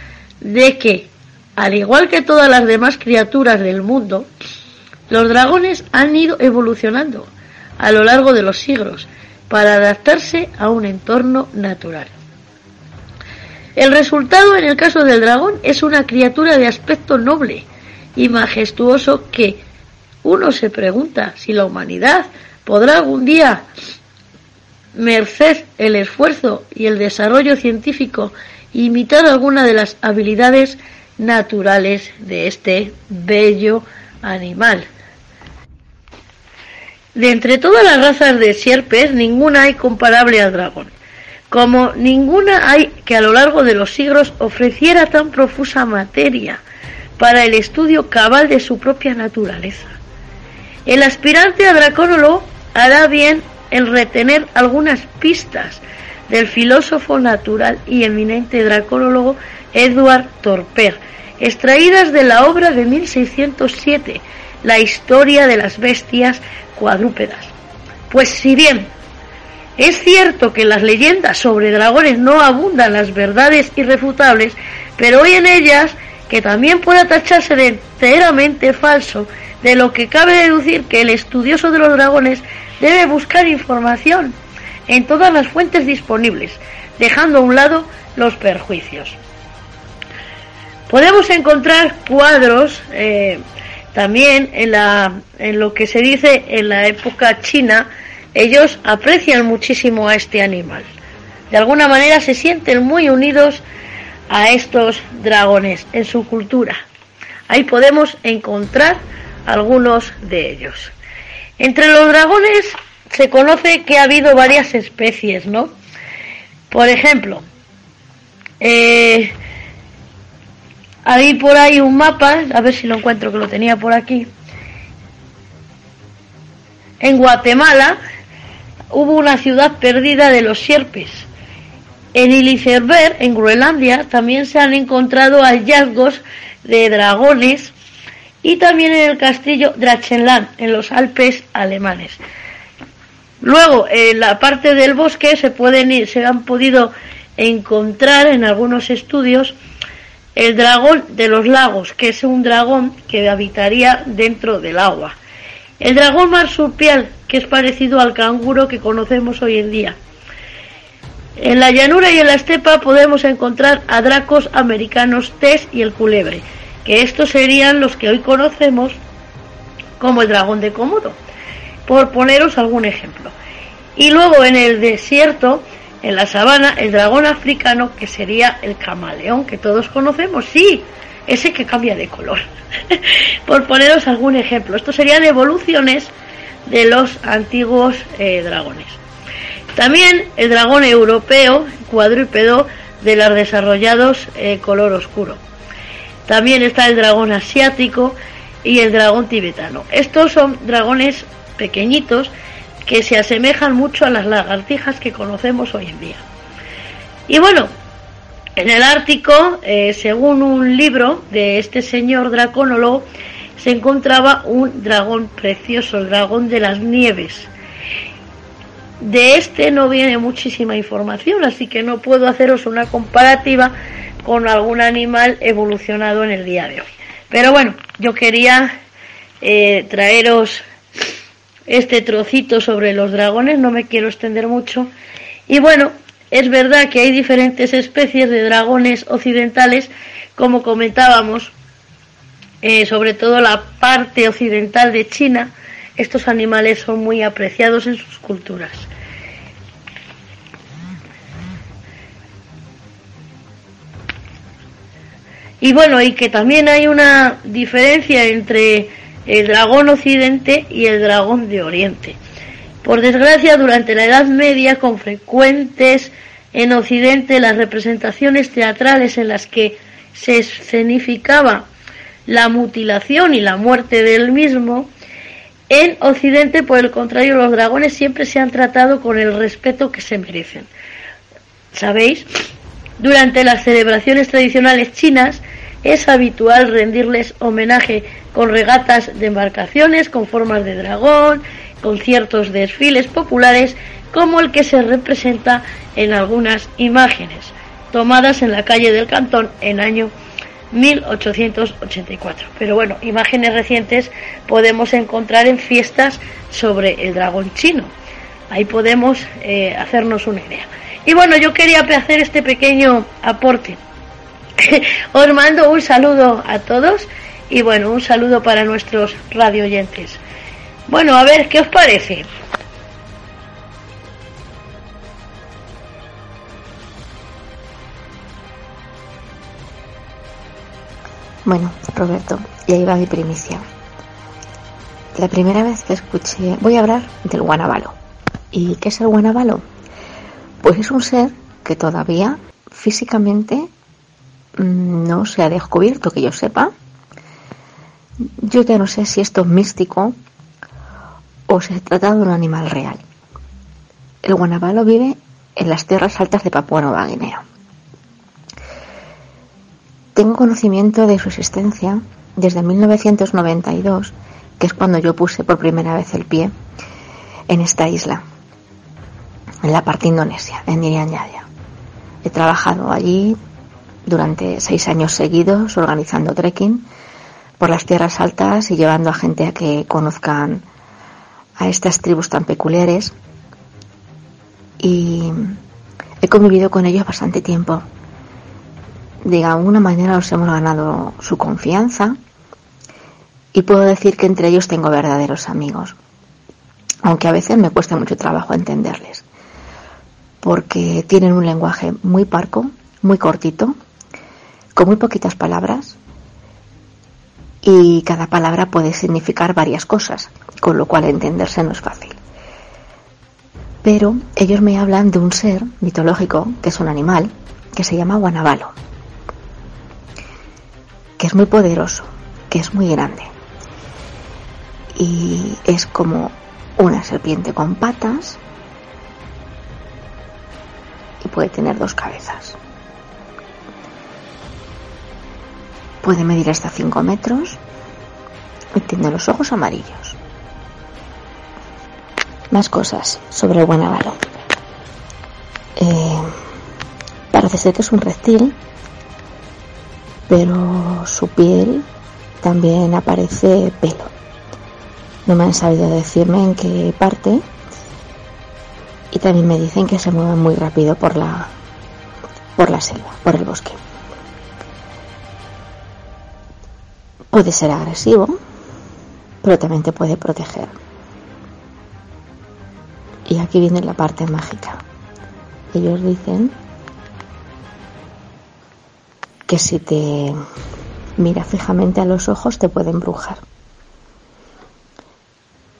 de que, al igual que todas las demás criaturas del mundo, los dragones han ido evolucionando a lo largo de los siglos para adaptarse a un entorno natural. El resultado en el caso del dragón es una criatura de aspecto noble y majestuoso que uno se pregunta si la humanidad podrá algún día, merced el esfuerzo y el desarrollo científico, imitar alguna de las habilidades naturales de este bello animal. De entre todas las razas de sierpes, ninguna hay comparable al dragón, como ninguna hay que a lo largo de los siglos ofreciera tan profusa materia para el estudio cabal de su propia naturaleza. El aspirante a dracónolo hará bien en retener algunas pistas del filósofo natural y eminente dracólogo Edward Torper, extraídas de la obra de 1607, La historia de las bestias cuadrúpedas. Pues si bien es cierto que las leyendas sobre dragones no abundan las verdades irrefutables, pero hoy en ellas, que también pueda tacharse de enteramente falso, de lo que cabe deducir que el estudioso de los dragones debe buscar información en todas las fuentes disponibles, dejando a un lado los perjuicios. Podemos encontrar cuadros eh, también en, lo que se dice en la época china, ellos aprecian muchísimo a este animal. De alguna manera se sienten muy unidos a estos dragones en su cultura. Ahí podemos encontrar algunos de ellos. Entre los dragones se conoce que ha habido varias especies, ¿no? Por ejemplo, eh, hay por ahí un mapa, a ver si lo encuentro que lo tenía por aquí. En Guatemala hubo una ciudad perdida de los sierpes. En Ilicerber, en Groenlandia, también se han encontrado hallazgos de dragones y también en el castillo Drachenland, en los Alpes alemanes. Luego, en la parte del bosque se pueden se han podido encontrar en algunos estudios el dragón de los lagos, que es un dragón que habitaría dentro del agua. El dragón marsupial, que es parecido al canguro que conocemos hoy en día. En la llanura y en la estepa podemos encontrar a dracos americanos Tess y el culebre, que estos serían los que hoy conocemos como el dragón de Komodo, por poneros algún ejemplo. Y luego en el desierto, en la sabana, el dragón africano, que sería el camaleón, que todos conocemos, sí, ese que cambia de color. (laughs) por poneros algún ejemplo. Estos serían evoluciones de los antiguos eh, dragones. También el dragón europeo, cuadrúpedo, de los desarrollados eh, color oscuro. También está el dragón asiático y el dragón tibetano. Estos son dragones pequeñitos que se asemejan mucho a las lagartijas que conocemos hoy en día. Y bueno, en el Ártico, eh, según un libro de este señor dracónolo, se encontraba un dragón precioso, el dragón de las nieves. De este no viene muchísima información, así que no puedo haceros una comparativa con algún animal evolucionado en el día de hoy. Pero bueno, yo quería eh, traeros este trocito sobre los dragones, no me quiero extender mucho. Y bueno, es verdad que hay diferentes especies de dragones occidentales, como comentábamos, eh, sobre todo la parte occidental de China. Estos animales son muy apreciados en sus culturas. Y bueno, y que también hay una diferencia entre el dragón occidente y el dragón de oriente. Por desgracia, durante la Edad Media, con frecuentes en Occidente las representaciones teatrales en las que se escenificaba la mutilación y la muerte del mismo, en Occidente, por el contrario, los dragones siempre se han tratado con el respeto que se merecen. ¿Sabéis? Durante las celebraciones tradicionales chinas es habitual rendirles homenaje con regatas de embarcaciones con formas de dragón, con ciertos desfiles populares como el que se representa en algunas imágenes tomadas en la calle del Cantón en año 1884. Pero bueno, imágenes recientes podemos encontrar en fiestas sobre el dragón chino. Ahí podemos eh, hacernos una idea. Y bueno, yo quería hacer este pequeño aporte. (laughs) Os mando un saludo a todos y bueno, un saludo para nuestros radio oyentes. Bueno, a ver, ¿qué os parece? Bueno, Roberto, y ahí va mi primicia. La primera vez que escuché, voy a hablar del guanabalo. ¿Y qué es el guanabalo? Pues es un ser que todavía físicamente no se ha descubierto, que yo sepa. Yo ya no sé si esto es místico o se trata de un animal real. El guanabalo vive en las tierras altas de Papua Nueva Guinea. Tengo conocimiento de su existencia desde 1992, que es cuando yo puse por primera vez el pie en esta isla, en la parte indonesia, en Irian. He trabajado allí durante seis años seguidos organizando trekking por las tierras altas y llevando a gente a que conozcan a estas tribus tan peculiares. Y he convivido con ellos bastante tiempo de alguna manera nos hemos ganado su confianza y puedo decir que entre ellos tengo verdaderos amigos, aunque a veces me cuesta mucho trabajo entenderles, porque tienen un lenguaje muy parco, muy cortito, con muy poquitas palabras y cada palabra puede significar varias cosas, con lo cual entenderse no es fácil. Pero ellos me hablan de un ser mitológico, que es un animal, que se llama Guanabalo, que es muy poderoso, que es muy grande. Y es como una serpiente con patas y puede tener dos cabezas. Puede medir hasta 5 metros y tiene los ojos amarillos. Más cosas sobre el guanabaro. Eh, parece ser que es un reptil, pero su piel también aparece pelo. No me han sabido decirme en qué parte y también me dicen que se mueven muy rápido por la por la selva, por el bosque. Puede ser agresivo, pero también te puede proteger. Y aquí viene la parte mágica. Ellos dicen que si te mira fijamente a los ojos te puede embrujar.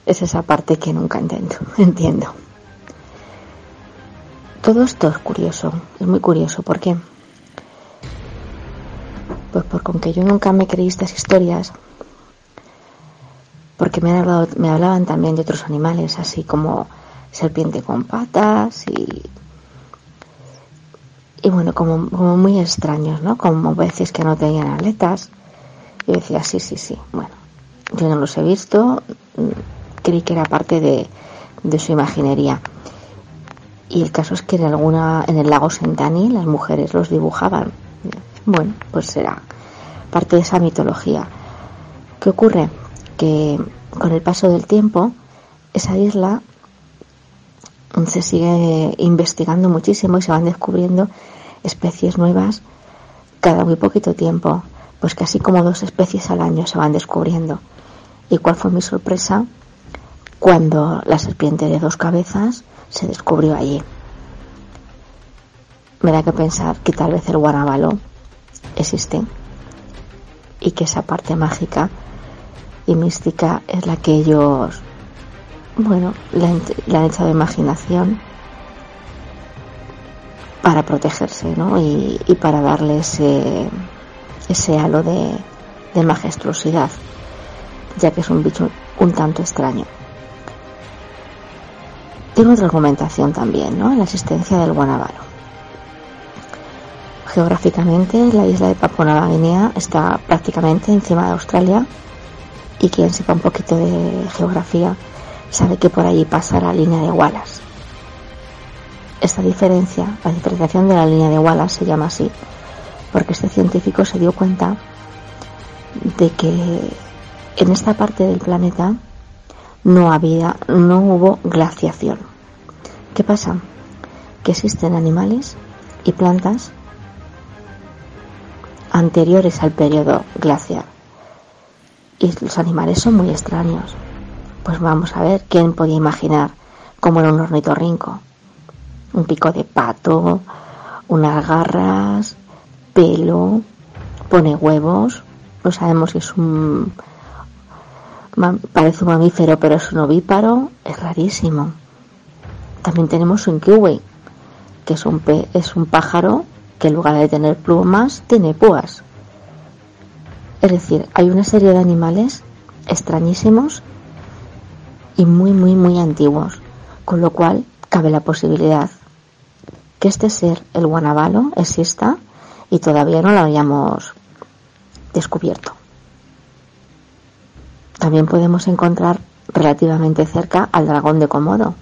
Es esa parte que nunca entiendo. (laughs) entiendo. Todo esto es curioso, es muy curioso. ¿Por qué? Pues porque aunque yo nunca me creí estas historias, porque me, me hablaban también de otros animales, así como serpiente con patas y, y bueno, como, como muy extraños, ¿no? Como veces que no tenían aletas. Yo decía, sí, sí, sí, bueno, yo no los he visto, creí que era parte de, de su imaginería. Y el caso es que en alguna, en el lago Sentani las mujeres los dibujaban bueno, pues será parte de esa mitología. ¿Qué ocurre? Que con el paso del tiempo, esa isla se sigue investigando muchísimo y se van descubriendo especies nuevas cada muy poquito tiempo, pues casi como dos especies al año se van descubriendo. ¿Y cuál fue mi sorpresa? Cuando la serpiente de dos cabezas se descubrió allí. Me da que pensar que tal vez el guanabalo existen y que esa parte mágica y mística es la que ellos, bueno, le han, echado imaginación para protegerse, ¿no? Y, para darle ese, ese halo de, de majestuosidad, ya que es un bicho un tanto extraño. Tiene otra argumentación también, ¿no? La existencia del guanabaro. Geográficamente, la isla de Papua Nueva Guinea está prácticamente encima de Australia y quien sepa un poquito de geografía sabe que por allí pasa la línea de Wallace. Esta diferencia, la diferenciación de la línea de Wallace se llama así porque este científico se dio cuenta de que en esta parte del planeta no había, no hubo glaciación. ¿Qué pasa? Que existen animales y plantas anteriores al periodo glacial. Y los animales son muy extraños. Pues vamos a ver quién podía imaginar cómo era un ornitorrinco. Un pico de pato, unas garras, pelo, pone huevos. No sabemos si es un parece un mamífero pero es un ovíparo, es rarísimo. También tenemos un kiwi, que es un, es un pájaro que en lugar de tener plumas tiene púas. Es decir, hay una serie de animales extrañísimos y muy, muy, muy antiguos, con lo cual cabe la posibilidad que este ser, el guanabalo, exista y todavía no lo hayamos descubierto. También podemos encontrar relativamente cerca al dragón de Komodo,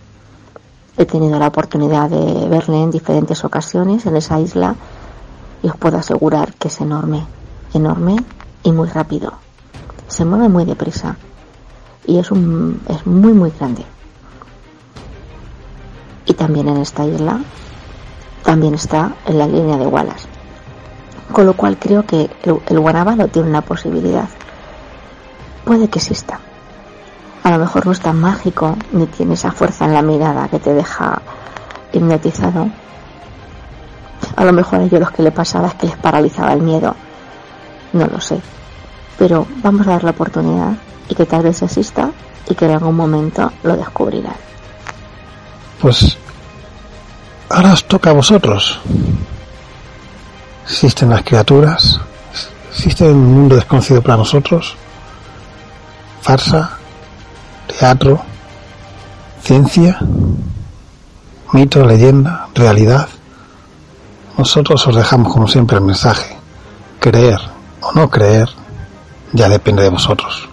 He tenido la oportunidad de verle en diferentes ocasiones en esa isla y os puedo asegurar que es enorme, enorme y muy rápido. Se mueve muy deprisa y es, un, es muy muy grande. Y también en esta isla también está en la línea de Wallace. Con lo cual creo que el, el tiene una posibilidad. Puede que exista a lo mejor no es tan mágico ni tiene esa fuerza en la mirada que te deja hipnotizado, A lo mejor a ellos los que le pasaba es que les paralizaba el miedo. No lo sé. Pero vamos a dar la oportunidad y que tal vez exista y que en algún momento lo descubrirán. Pues ahora os toca a vosotros. ¿Existen las criaturas? ¿Existe un mundo desconocido para nosotros? ¿Farsa? ¿Teatro? ¿Ciencia? ¿Mito? ¿Leyenda? ¿Realidad? Nosotros os dejamos como siempre el mensaje. Creer o no creer ya depende de vosotros.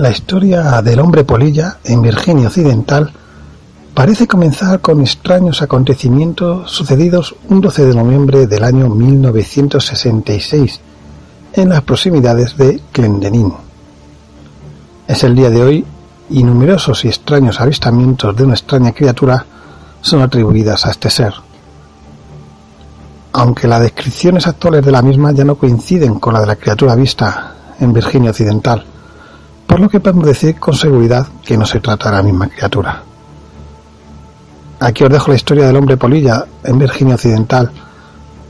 La historia del hombre polilla en Virginia Occidental parece comenzar con extraños acontecimientos sucedidos un 12 de noviembre del año 1966 en las proximidades de Clendenin. Es el día de hoy y numerosos y extraños avistamientos de una extraña criatura son atribuidas a este ser. Aunque las descripciones actuales de la misma ya no coinciden con la de la criatura vista en Virginia Occidental, por lo que podemos decir con seguridad que no se trata de la misma criatura. Aquí os dejo la historia del hombre polilla en Virginia Occidental,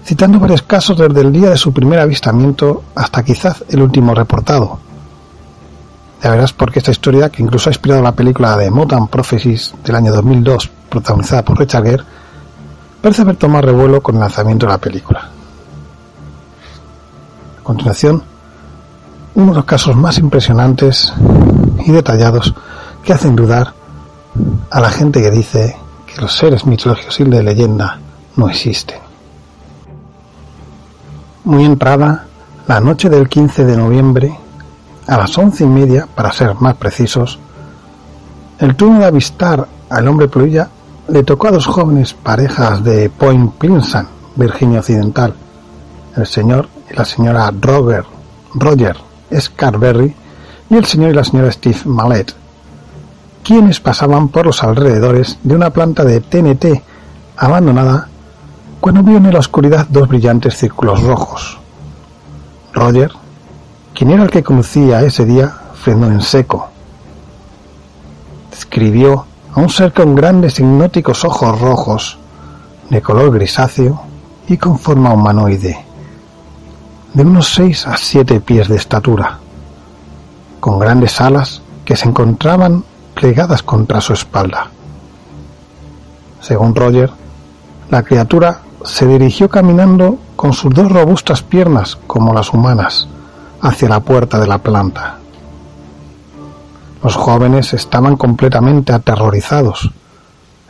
citando varios casos desde el día de su primer avistamiento hasta quizás el último reportado. Ya verás porque esta historia, que incluso ha inspirado la película de Mountain Prophecies del año 2002, protagonizada por Richard Gere, parece haber tomado revuelo con el lanzamiento de la película. A continuación, uno de los casos más impresionantes y detallados que hacen dudar a la gente que dice que los seres mitológicos y de leyenda no existen. Muy entrada, la noche del 15 de noviembre, a las once y media, para ser más precisos, el turno de avistar al hombre pluilla le tocó a dos jóvenes parejas de Point Pleasant, Virginia Occidental, el señor y la señora Roger, Roger Scarberry y el señor y la señora Steve Mallet, quienes pasaban por los alrededores de una planta de TNT abandonada cuando vio en la oscuridad dos brillantes círculos rojos. Roger, quien era el que conducía ese día, frenó en seco. Describió a un ser con grandes hipnóticos ojos rojos, de color grisáceo y con forma humanoide de unos seis a siete pies de estatura, con grandes alas que se encontraban plegadas contra su espalda. Según Roger, la criatura se dirigió caminando con sus dos robustas piernas, como las humanas, hacia la puerta de la planta. Los jóvenes estaban completamente aterrorizados.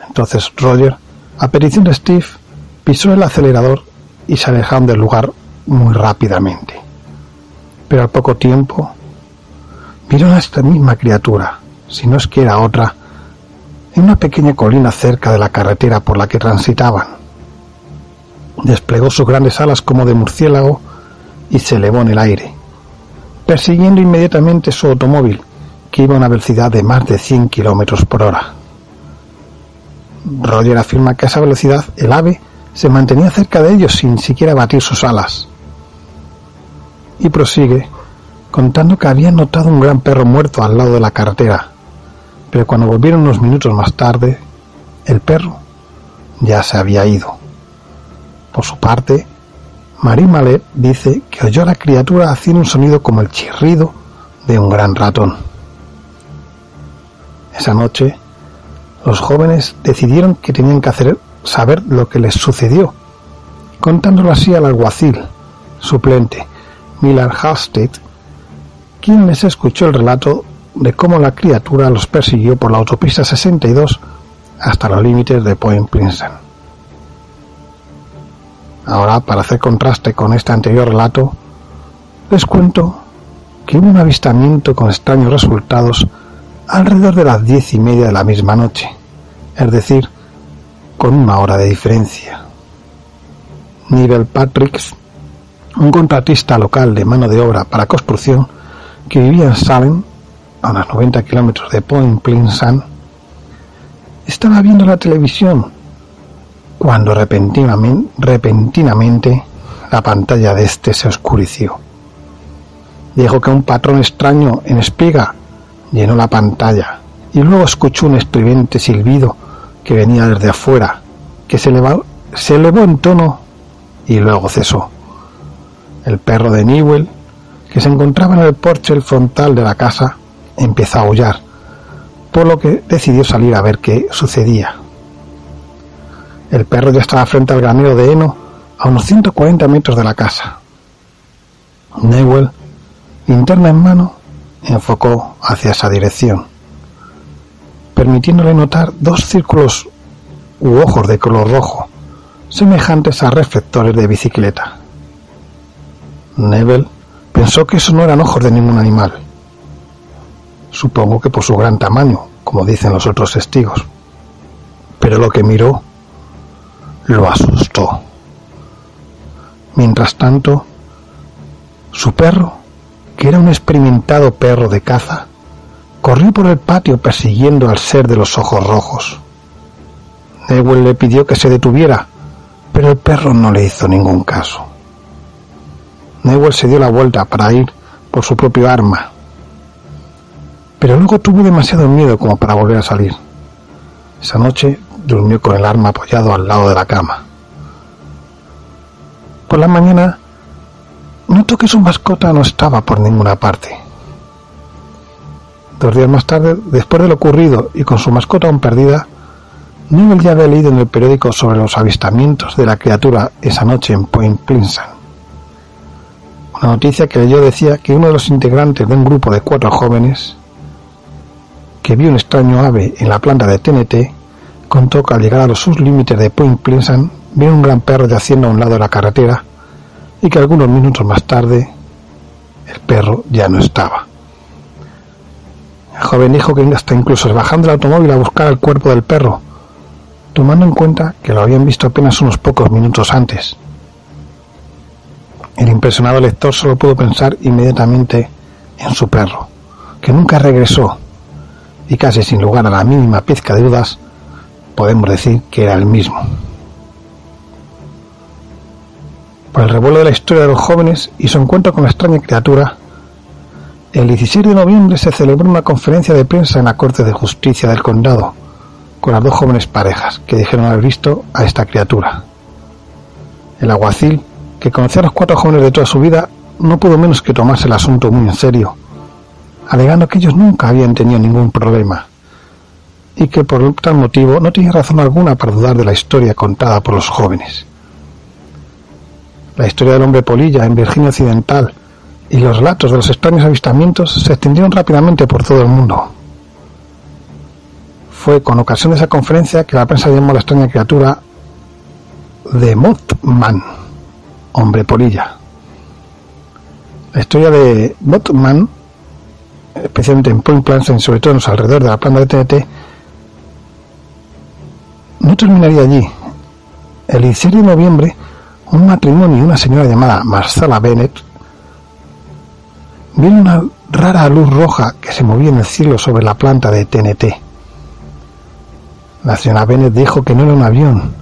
Entonces Roger, a petición de Steve, pisó el acelerador y se alejaron del lugar muy rápidamente. Pero al poco tiempo vieron a esta misma criatura, si no es que era otra, en una pequeña colina cerca de la carretera por la que transitaban. Desplegó sus grandes alas como de murciélago y se elevó en el aire, persiguiendo inmediatamente su automóvil, que iba a una velocidad de más de 100 kilómetros por hora. Roger afirma que a esa velocidad el ave se mantenía cerca de ellos sin siquiera batir sus alas y prosigue contando que habían notado un gran perro muerto al lado de la carretera, pero cuando volvieron unos minutos más tarde, el perro ya se había ido. Por su parte, Marie Malet dice que oyó a la criatura haciendo un sonido como el chirrido de un gran ratón. Esa noche, los jóvenes decidieron que tenían que hacer saber lo que les sucedió, contándolo así al alguacil suplente, Miller Halstead, quien les escuchó el relato de cómo la criatura los persiguió por la autopista 62 hasta los límites de Point Pleasant. Ahora, para hacer contraste con este anterior relato, les cuento que hubo un avistamiento con extraños resultados alrededor de las diez y media de la misma noche, es decir, con una hora de diferencia. Nivel Patricks, un contratista local de mano de obra para construcción que vivía en Salem, a unos 90 kilómetros de Point Pleasant, estaba viendo la televisión cuando repentinamente, repentinamente la pantalla de este se oscureció. Dijo que un patrón extraño en espiga llenó la pantalla y luego escuchó un estridente silbido que venía desde afuera, que se elevó, se elevó en tono y luego cesó. El perro de Newell, que se encontraba en el porche el frontal de la casa, empezó a aullar, por lo que decidió salir a ver qué sucedía. El perro ya estaba frente al granero de heno a unos 140 metros de la casa. Newell, linterna en mano, enfocó hacia esa dirección, permitiéndole notar dos círculos u ojos de color rojo, semejantes a reflectores de bicicleta. Neville pensó que esos no eran ojos de ningún animal. Supongo que por su gran tamaño, como dicen los otros testigos. Pero lo que miró lo asustó. Mientras tanto, su perro, que era un experimentado perro de caza, corrió por el patio persiguiendo al ser de los ojos rojos. Newell le pidió que se detuviera, pero el perro no le hizo ningún caso. Newell se dio la vuelta para ir por su propio arma, pero luego tuvo demasiado miedo como para volver a salir. Esa noche durmió con el arma apoyado al lado de la cama. Por la mañana notó que su mascota no estaba por ninguna parte. Dos días más tarde, después de lo ocurrido y con su mascota aún perdida, Newell ya había leído en el periódico sobre los avistamientos de la criatura esa noche en Point Pleasant. Una noticia que leyó decía que uno de los integrantes de un grupo de cuatro jóvenes que vio un extraño ave en la planta de TNT contó que al llegar a los límites de Point Pleasant vio un gran perro yaciendo a un lado de la carretera y que algunos minutos más tarde el perro ya no estaba. El joven dijo que hasta incluso bajando del automóvil a buscar el cuerpo del perro, tomando en cuenta que lo habían visto apenas unos pocos minutos antes. El impresionado lector solo pudo pensar inmediatamente en su perro, que nunca regresó, y casi sin lugar a la mínima pizca de dudas, podemos decir que era el mismo. Por el revuelo de la historia de los jóvenes y su encuentro con la extraña criatura, el 16 de noviembre se celebró una conferencia de prensa en la Corte de Justicia del Condado, con las dos jóvenes parejas que dijeron haber visto a esta criatura. El aguacil, que conocía a los cuatro jóvenes de toda su vida, no pudo menos que tomarse el asunto muy en serio, alegando que ellos nunca habían tenido ningún problema y que por tal motivo no tenía razón alguna para dudar de la historia contada por los jóvenes. La historia del hombre polilla en Virginia Occidental y los relatos de los extraños avistamientos se extendieron rápidamente por todo el mundo. Fue con ocasión de esa conferencia que la prensa llamó a la extraña criatura de Mothman, hombre polilla. La historia de Mothman, especialmente en Point y sobre todo en los alrededores de la planta de TNT, no terminaría allí. El 16 de noviembre, un matrimonio y una señora llamada Marcella Bennett vieron una rara luz roja que se movía en el cielo sobre la planta de TNT. La señora Bennett dijo que no era un avión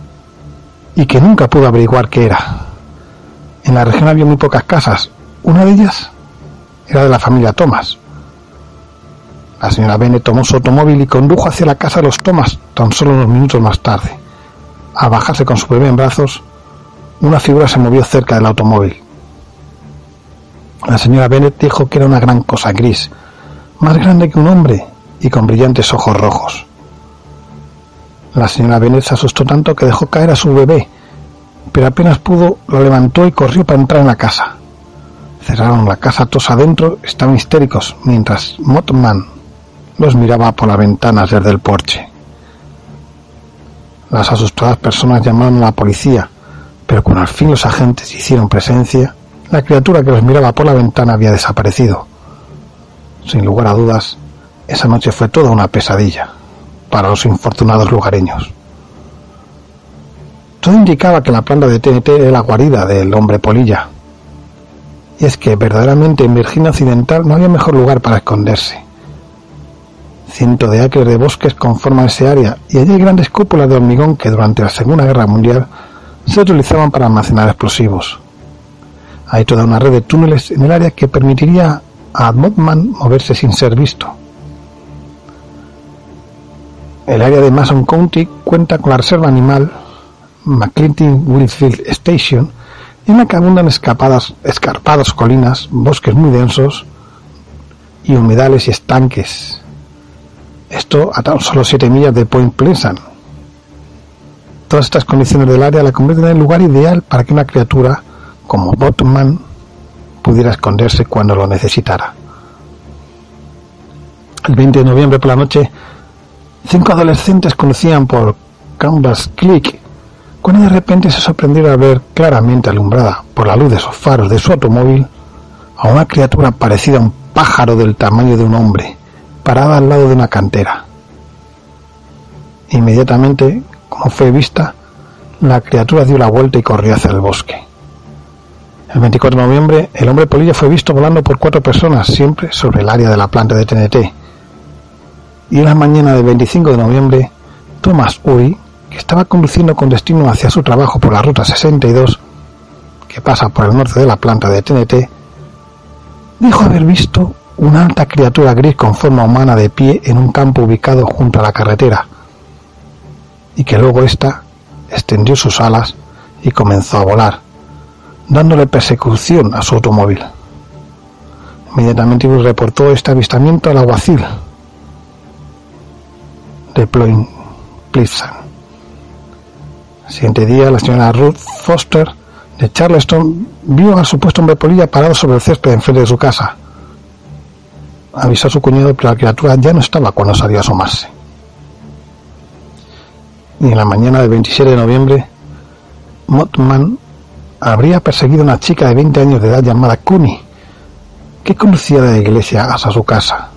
y que nunca pudo averiguar qué era. En la región había muy pocas casas. Una de ellas era de la familia Thomas. La señora Bennett tomó su automóvil y condujo hacia la casa de los Thomas tan solo unos minutos más tarde. Al bajarse con su bebé en brazos, una figura se movió cerca del automóvil. La señora Bennett dijo que era una gran cosa gris, más grande que un hombre y con brillantes ojos rojos. La señora Bennett se asustó tanto que dejó caer a su bebé, pero apenas pudo lo levantó y corrió para entrar en la casa. Cerraron la casa todos adentro, estaban histéricos, mientras Mothman los miraba por las ventanas desde el porche. Las asustadas personas llamaron a la policía, pero cuando al fin los agentes hicieron presencia, la criatura que los miraba por la ventana había desaparecido. Sin lugar a dudas, esa noche fue toda una pesadilla para los infortunados lugareños. Todo indicaba que la planta de TNT era la guarida del hombre polilla. Y es que verdaderamente en Virginia Occidental no había mejor lugar para esconderse. Cientos de acres de bosques conforman ese área y allí hay grandes cúpulas de hormigón que durante la Segunda Guerra Mundial se utilizaban para almacenar explosivos. Hay toda una red de túneles en el área que permitiría a Mothman moverse sin ser visto. El área de Mason County cuenta con la reserva animal McClinton Wilfield Station, en la que abundan escapadas, escarpadas colinas, bosques muy densos y humedales y estanques. Esto a tan solo 7 millas de Point Pleasant. Todas estas condiciones del área la convierten en el lugar ideal para que una criatura como Botman pudiera esconderse cuando lo necesitara. El 20 de noviembre por la noche, cinco adolescentes conducían por Canvas Creek cuando de repente se sorprendieron al ver claramente alumbrada por la luz de esos faros de su automóvil a una criatura parecida a un pájaro del tamaño de un hombre, parada al lado de una cantera. Inmediatamente, como fue vista, la criatura dio la vuelta y corrió hacia el bosque. El 24 de noviembre, el hombre polilla fue visto volando por cuatro personas, siempre sobre el área de la planta de TNT. Y en la mañana del 25 de noviembre, Thomas Uri, que estaba conduciendo con destino hacia su trabajo por la ruta 62, que pasa por el norte de la planta de TNT, dijo haber visto una alta criatura gris con forma humana de pie en un campo ubicado junto a la carretera, y que luego ésta extendió sus alas y comenzó a volar, dándole persecución a su automóvil. Inmediatamente reportó este avistamiento al alguacil de Ploin Siguiente día, la señora Ruth Foster de Charleston vio al supuesto hombre polilla parado sobre el césped enfrente de su casa. Avisó a su cuñado que la criatura ya no estaba cuando salió a asomarse. Y en la mañana del 27 de noviembre, Mottman habría perseguido a una chica de 20 años de edad llamada Cooney, que conducía de la iglesia hasta su casa.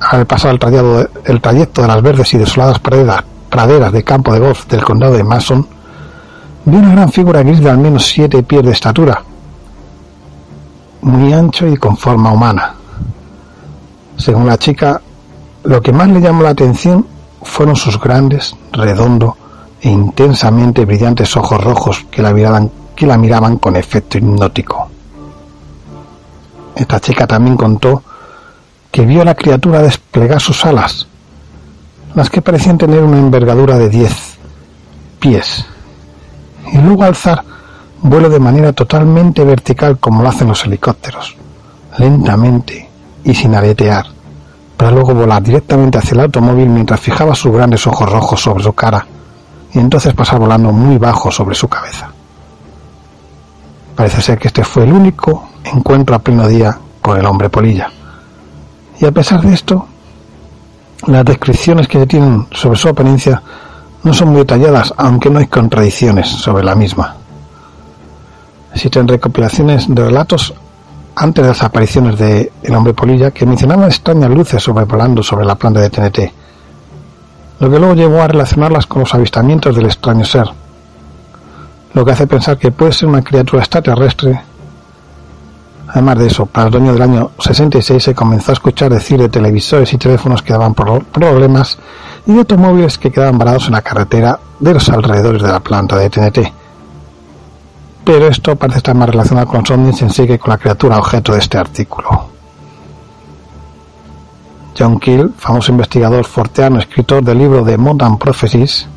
Al pasar el, el trayecto de las verdes y desoladas praderas praderas de campo de golf del condado de Mason, vi una gran figura gris de al menos siete pies de estatura, muy ancho y con forma humana. Según la chica, lo que más le llamó la atención fueron sus grandes, redondo e intensamente brillantes ojos rojos que la miraban, que la miraban con efecto hipnótico. Esta chica también contó que vio a la criatura desplegar sus alas las que parecían tener una envergadura de 10 pies, y luego alzar vuelo de manera totalmente vertical como lo hacen los helicópteros, lentamente y sin aletear, para luego volar directamente hacia el automóvil mientras fijaba sus grandes ojos rojos sobre su cara y entonces pasar volando muy bajo sobre su cabeza. Parece ser que este fue el único encuentro a pleno día con el hombre polilla. Y a pesar de esto, las descripciones que se tienen sobre su apariencia no son muy detalladas, aunque no hay contradicciones sobre la misma. Existen recopilaciones de relatos antes de las apariciones de El hombre polilla que mencionaban extrañas luces sobrevolando sobre la planta de TNT, lo que luego llevó a relacionarlas con los avistamientos del extraño ser, lo que hace pensar que puede ser una criatura extraterrestre Además de eso, para el otoño del año 66 se comenzó a escuchar decir de televisores y teléfonos que daban problemas y de automóviles que quedaban varados en la carretera de los alrededores de la planta de TNT. Pero esto parece estar más relacionado con los ovnis en sí que con la criatura objeto de este artículo. John Keel, famoso investigador forteano, escritor del libro de Modern Prophecies,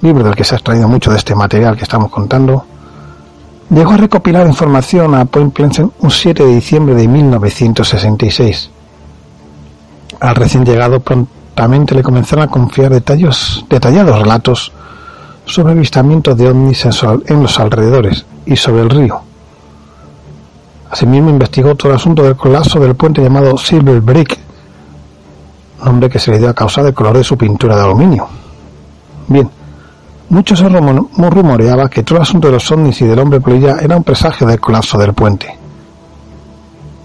libro del que se ha extraído mucho de este material que estamos contando, Llegó a recopilar información a Point Pleasant un 7 de diciembre de 1966. Al recién llegado prontamente le comenzaron a confiar detallados relatos sobre avistamientos de ovnis en los alrededores y sobre el río. Asimismo investigó todo el asunto del colapso del puente llamado Silver Brick, nombre que se le dio a causa del color de su pintura de aluminio. Bien, mucho se rumoreaba que todo el asunto de los ovnis y del hombre polilla era un presagio del colapso del puente.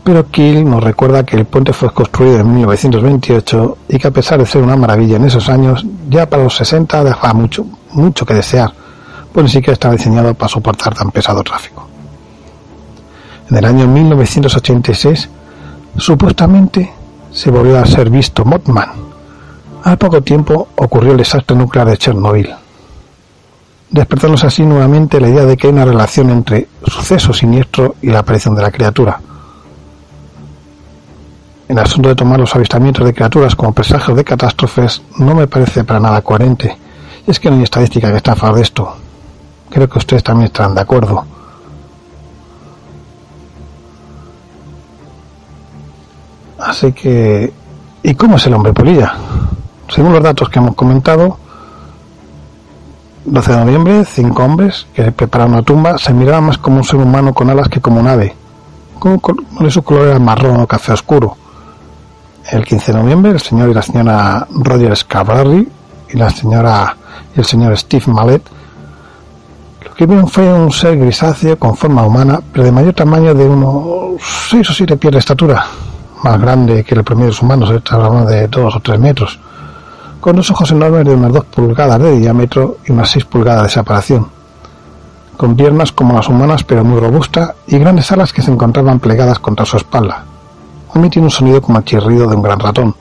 Pero Kiel nos recuerda que el puente fue construido en 1928 y que a pesar de ser una maravilla en esos años, ya para los 60 dejaba mucho, mucho que desear, pues ni siquiera estaba diseñado para soportar tan pesado tráfico. En el año 1986, supuestamente se volvió a ser visto Mothman. Al poco tiempo ocurrió el desastre nuclear de Chernobyl, despertándose así nuevamente la idea de que hay una relación entre suceso siniestro y la aparición de la criatura. El asunto de tomar los avistamientos de criaturas como presagios de catástrofes no me parece para nada coherente. Y es que no hay estadística que esté a favor de esto. Creo que ustedes también estarán de acuerdo. Así que, ¿y cómo es el hombre polilla? Según los datos que hemos comentado, 12 de noviembre, cinco hombres que prepararon una tumba se miraban más como un ser humano con alas que como un ave. Su era marrón o café oscuro. El 15 de noviembre, el señor y la señora Roger Scabrari y la señora y el señor Steve Mallet lo que vieron fue un ser grisáceo con forma humana, pero de mayor tamaño de unos 6 o 7 pies de estatura, más grande que el promedio de los humanos, de 2 o 3 metros, con dos ojos enormes de unas 2 pulgadas de diámetro y unas 6 pulgadas de separación, con piernas como las humanas pero muy robustas y grandes alas que se encontraban plegadas contra su espalda. Emitiendo un sonido como el chirrido de un gran ratón.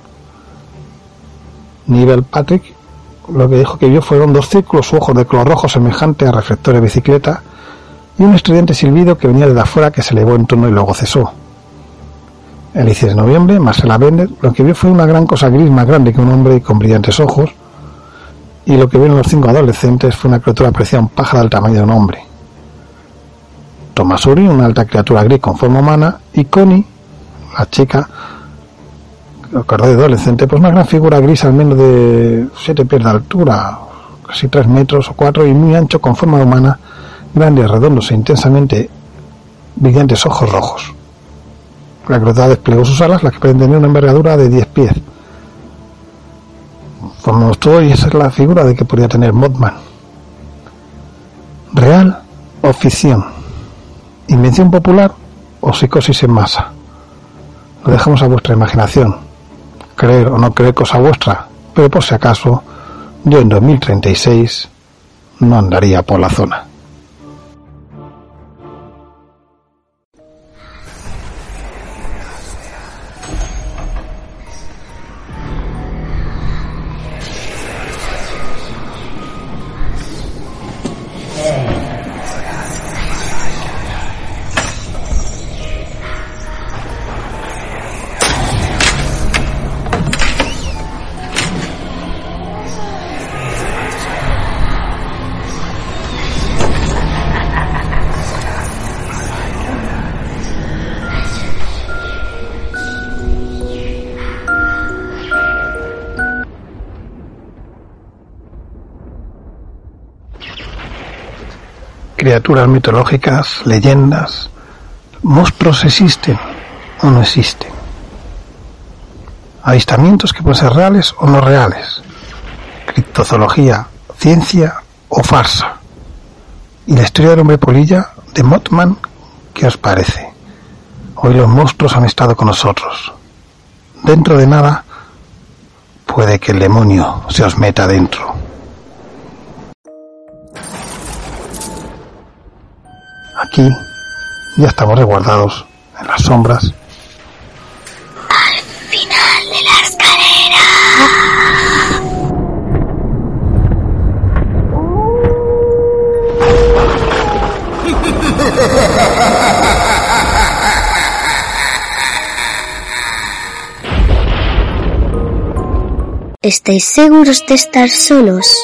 Nivel Patrick lo que dijo que vio fueron dos círculos u ojos de color rojo semejante a reflectores de bicicleta y un estridente silbido que venía desde afuera que se elevó en tono y luego cesó. El 16 de noviembre, Marcela Bender lo que vio fue una gran cosa gris más grande que un hombre con brillantes ojos, y lo que vieron los cinco adolescentes fue una criatura parecida a un pájaro del tamaño de un hombre. Thomas Uri, una alta criatura gris con forma humana, y Connie, la chica, acordé de adolescente, pues una gran figura gris al menos de siete pies de altura, casi tres metros o cuatro, y muy ancho con forma humana, grandes, redondos e intensamente brillantes ojos rojos. La criatura desplegó sus alas, las que pueden tener una envergadura de 10 pies. Formamos todo y esa es la figura de que podría tener Mothman. ¿Real o ficción? ¿Invención popular o psicosis en masa? Lo dejamos a vuestra imaginación. Creer o no creer cosa vuestra, pero por si acaso, yo en 2036 no andaría por la zona. Criaturas mitológicas, leyendas, monstruos existen o no existen. Avistamientos que pueden ser reales o no reales. Criptozoología, ciencia o farsa. Y la historia del hombre polilla de Mothman, ¿qué os parece? Hoy los monstruos han estado con nosotros. Dentro de nada puede que el demonio se os meta dentro. Aquí ya estamos resguardados en las sombras. Al final de la escalera. (laughs) ¿Estáis seguros de estar solos?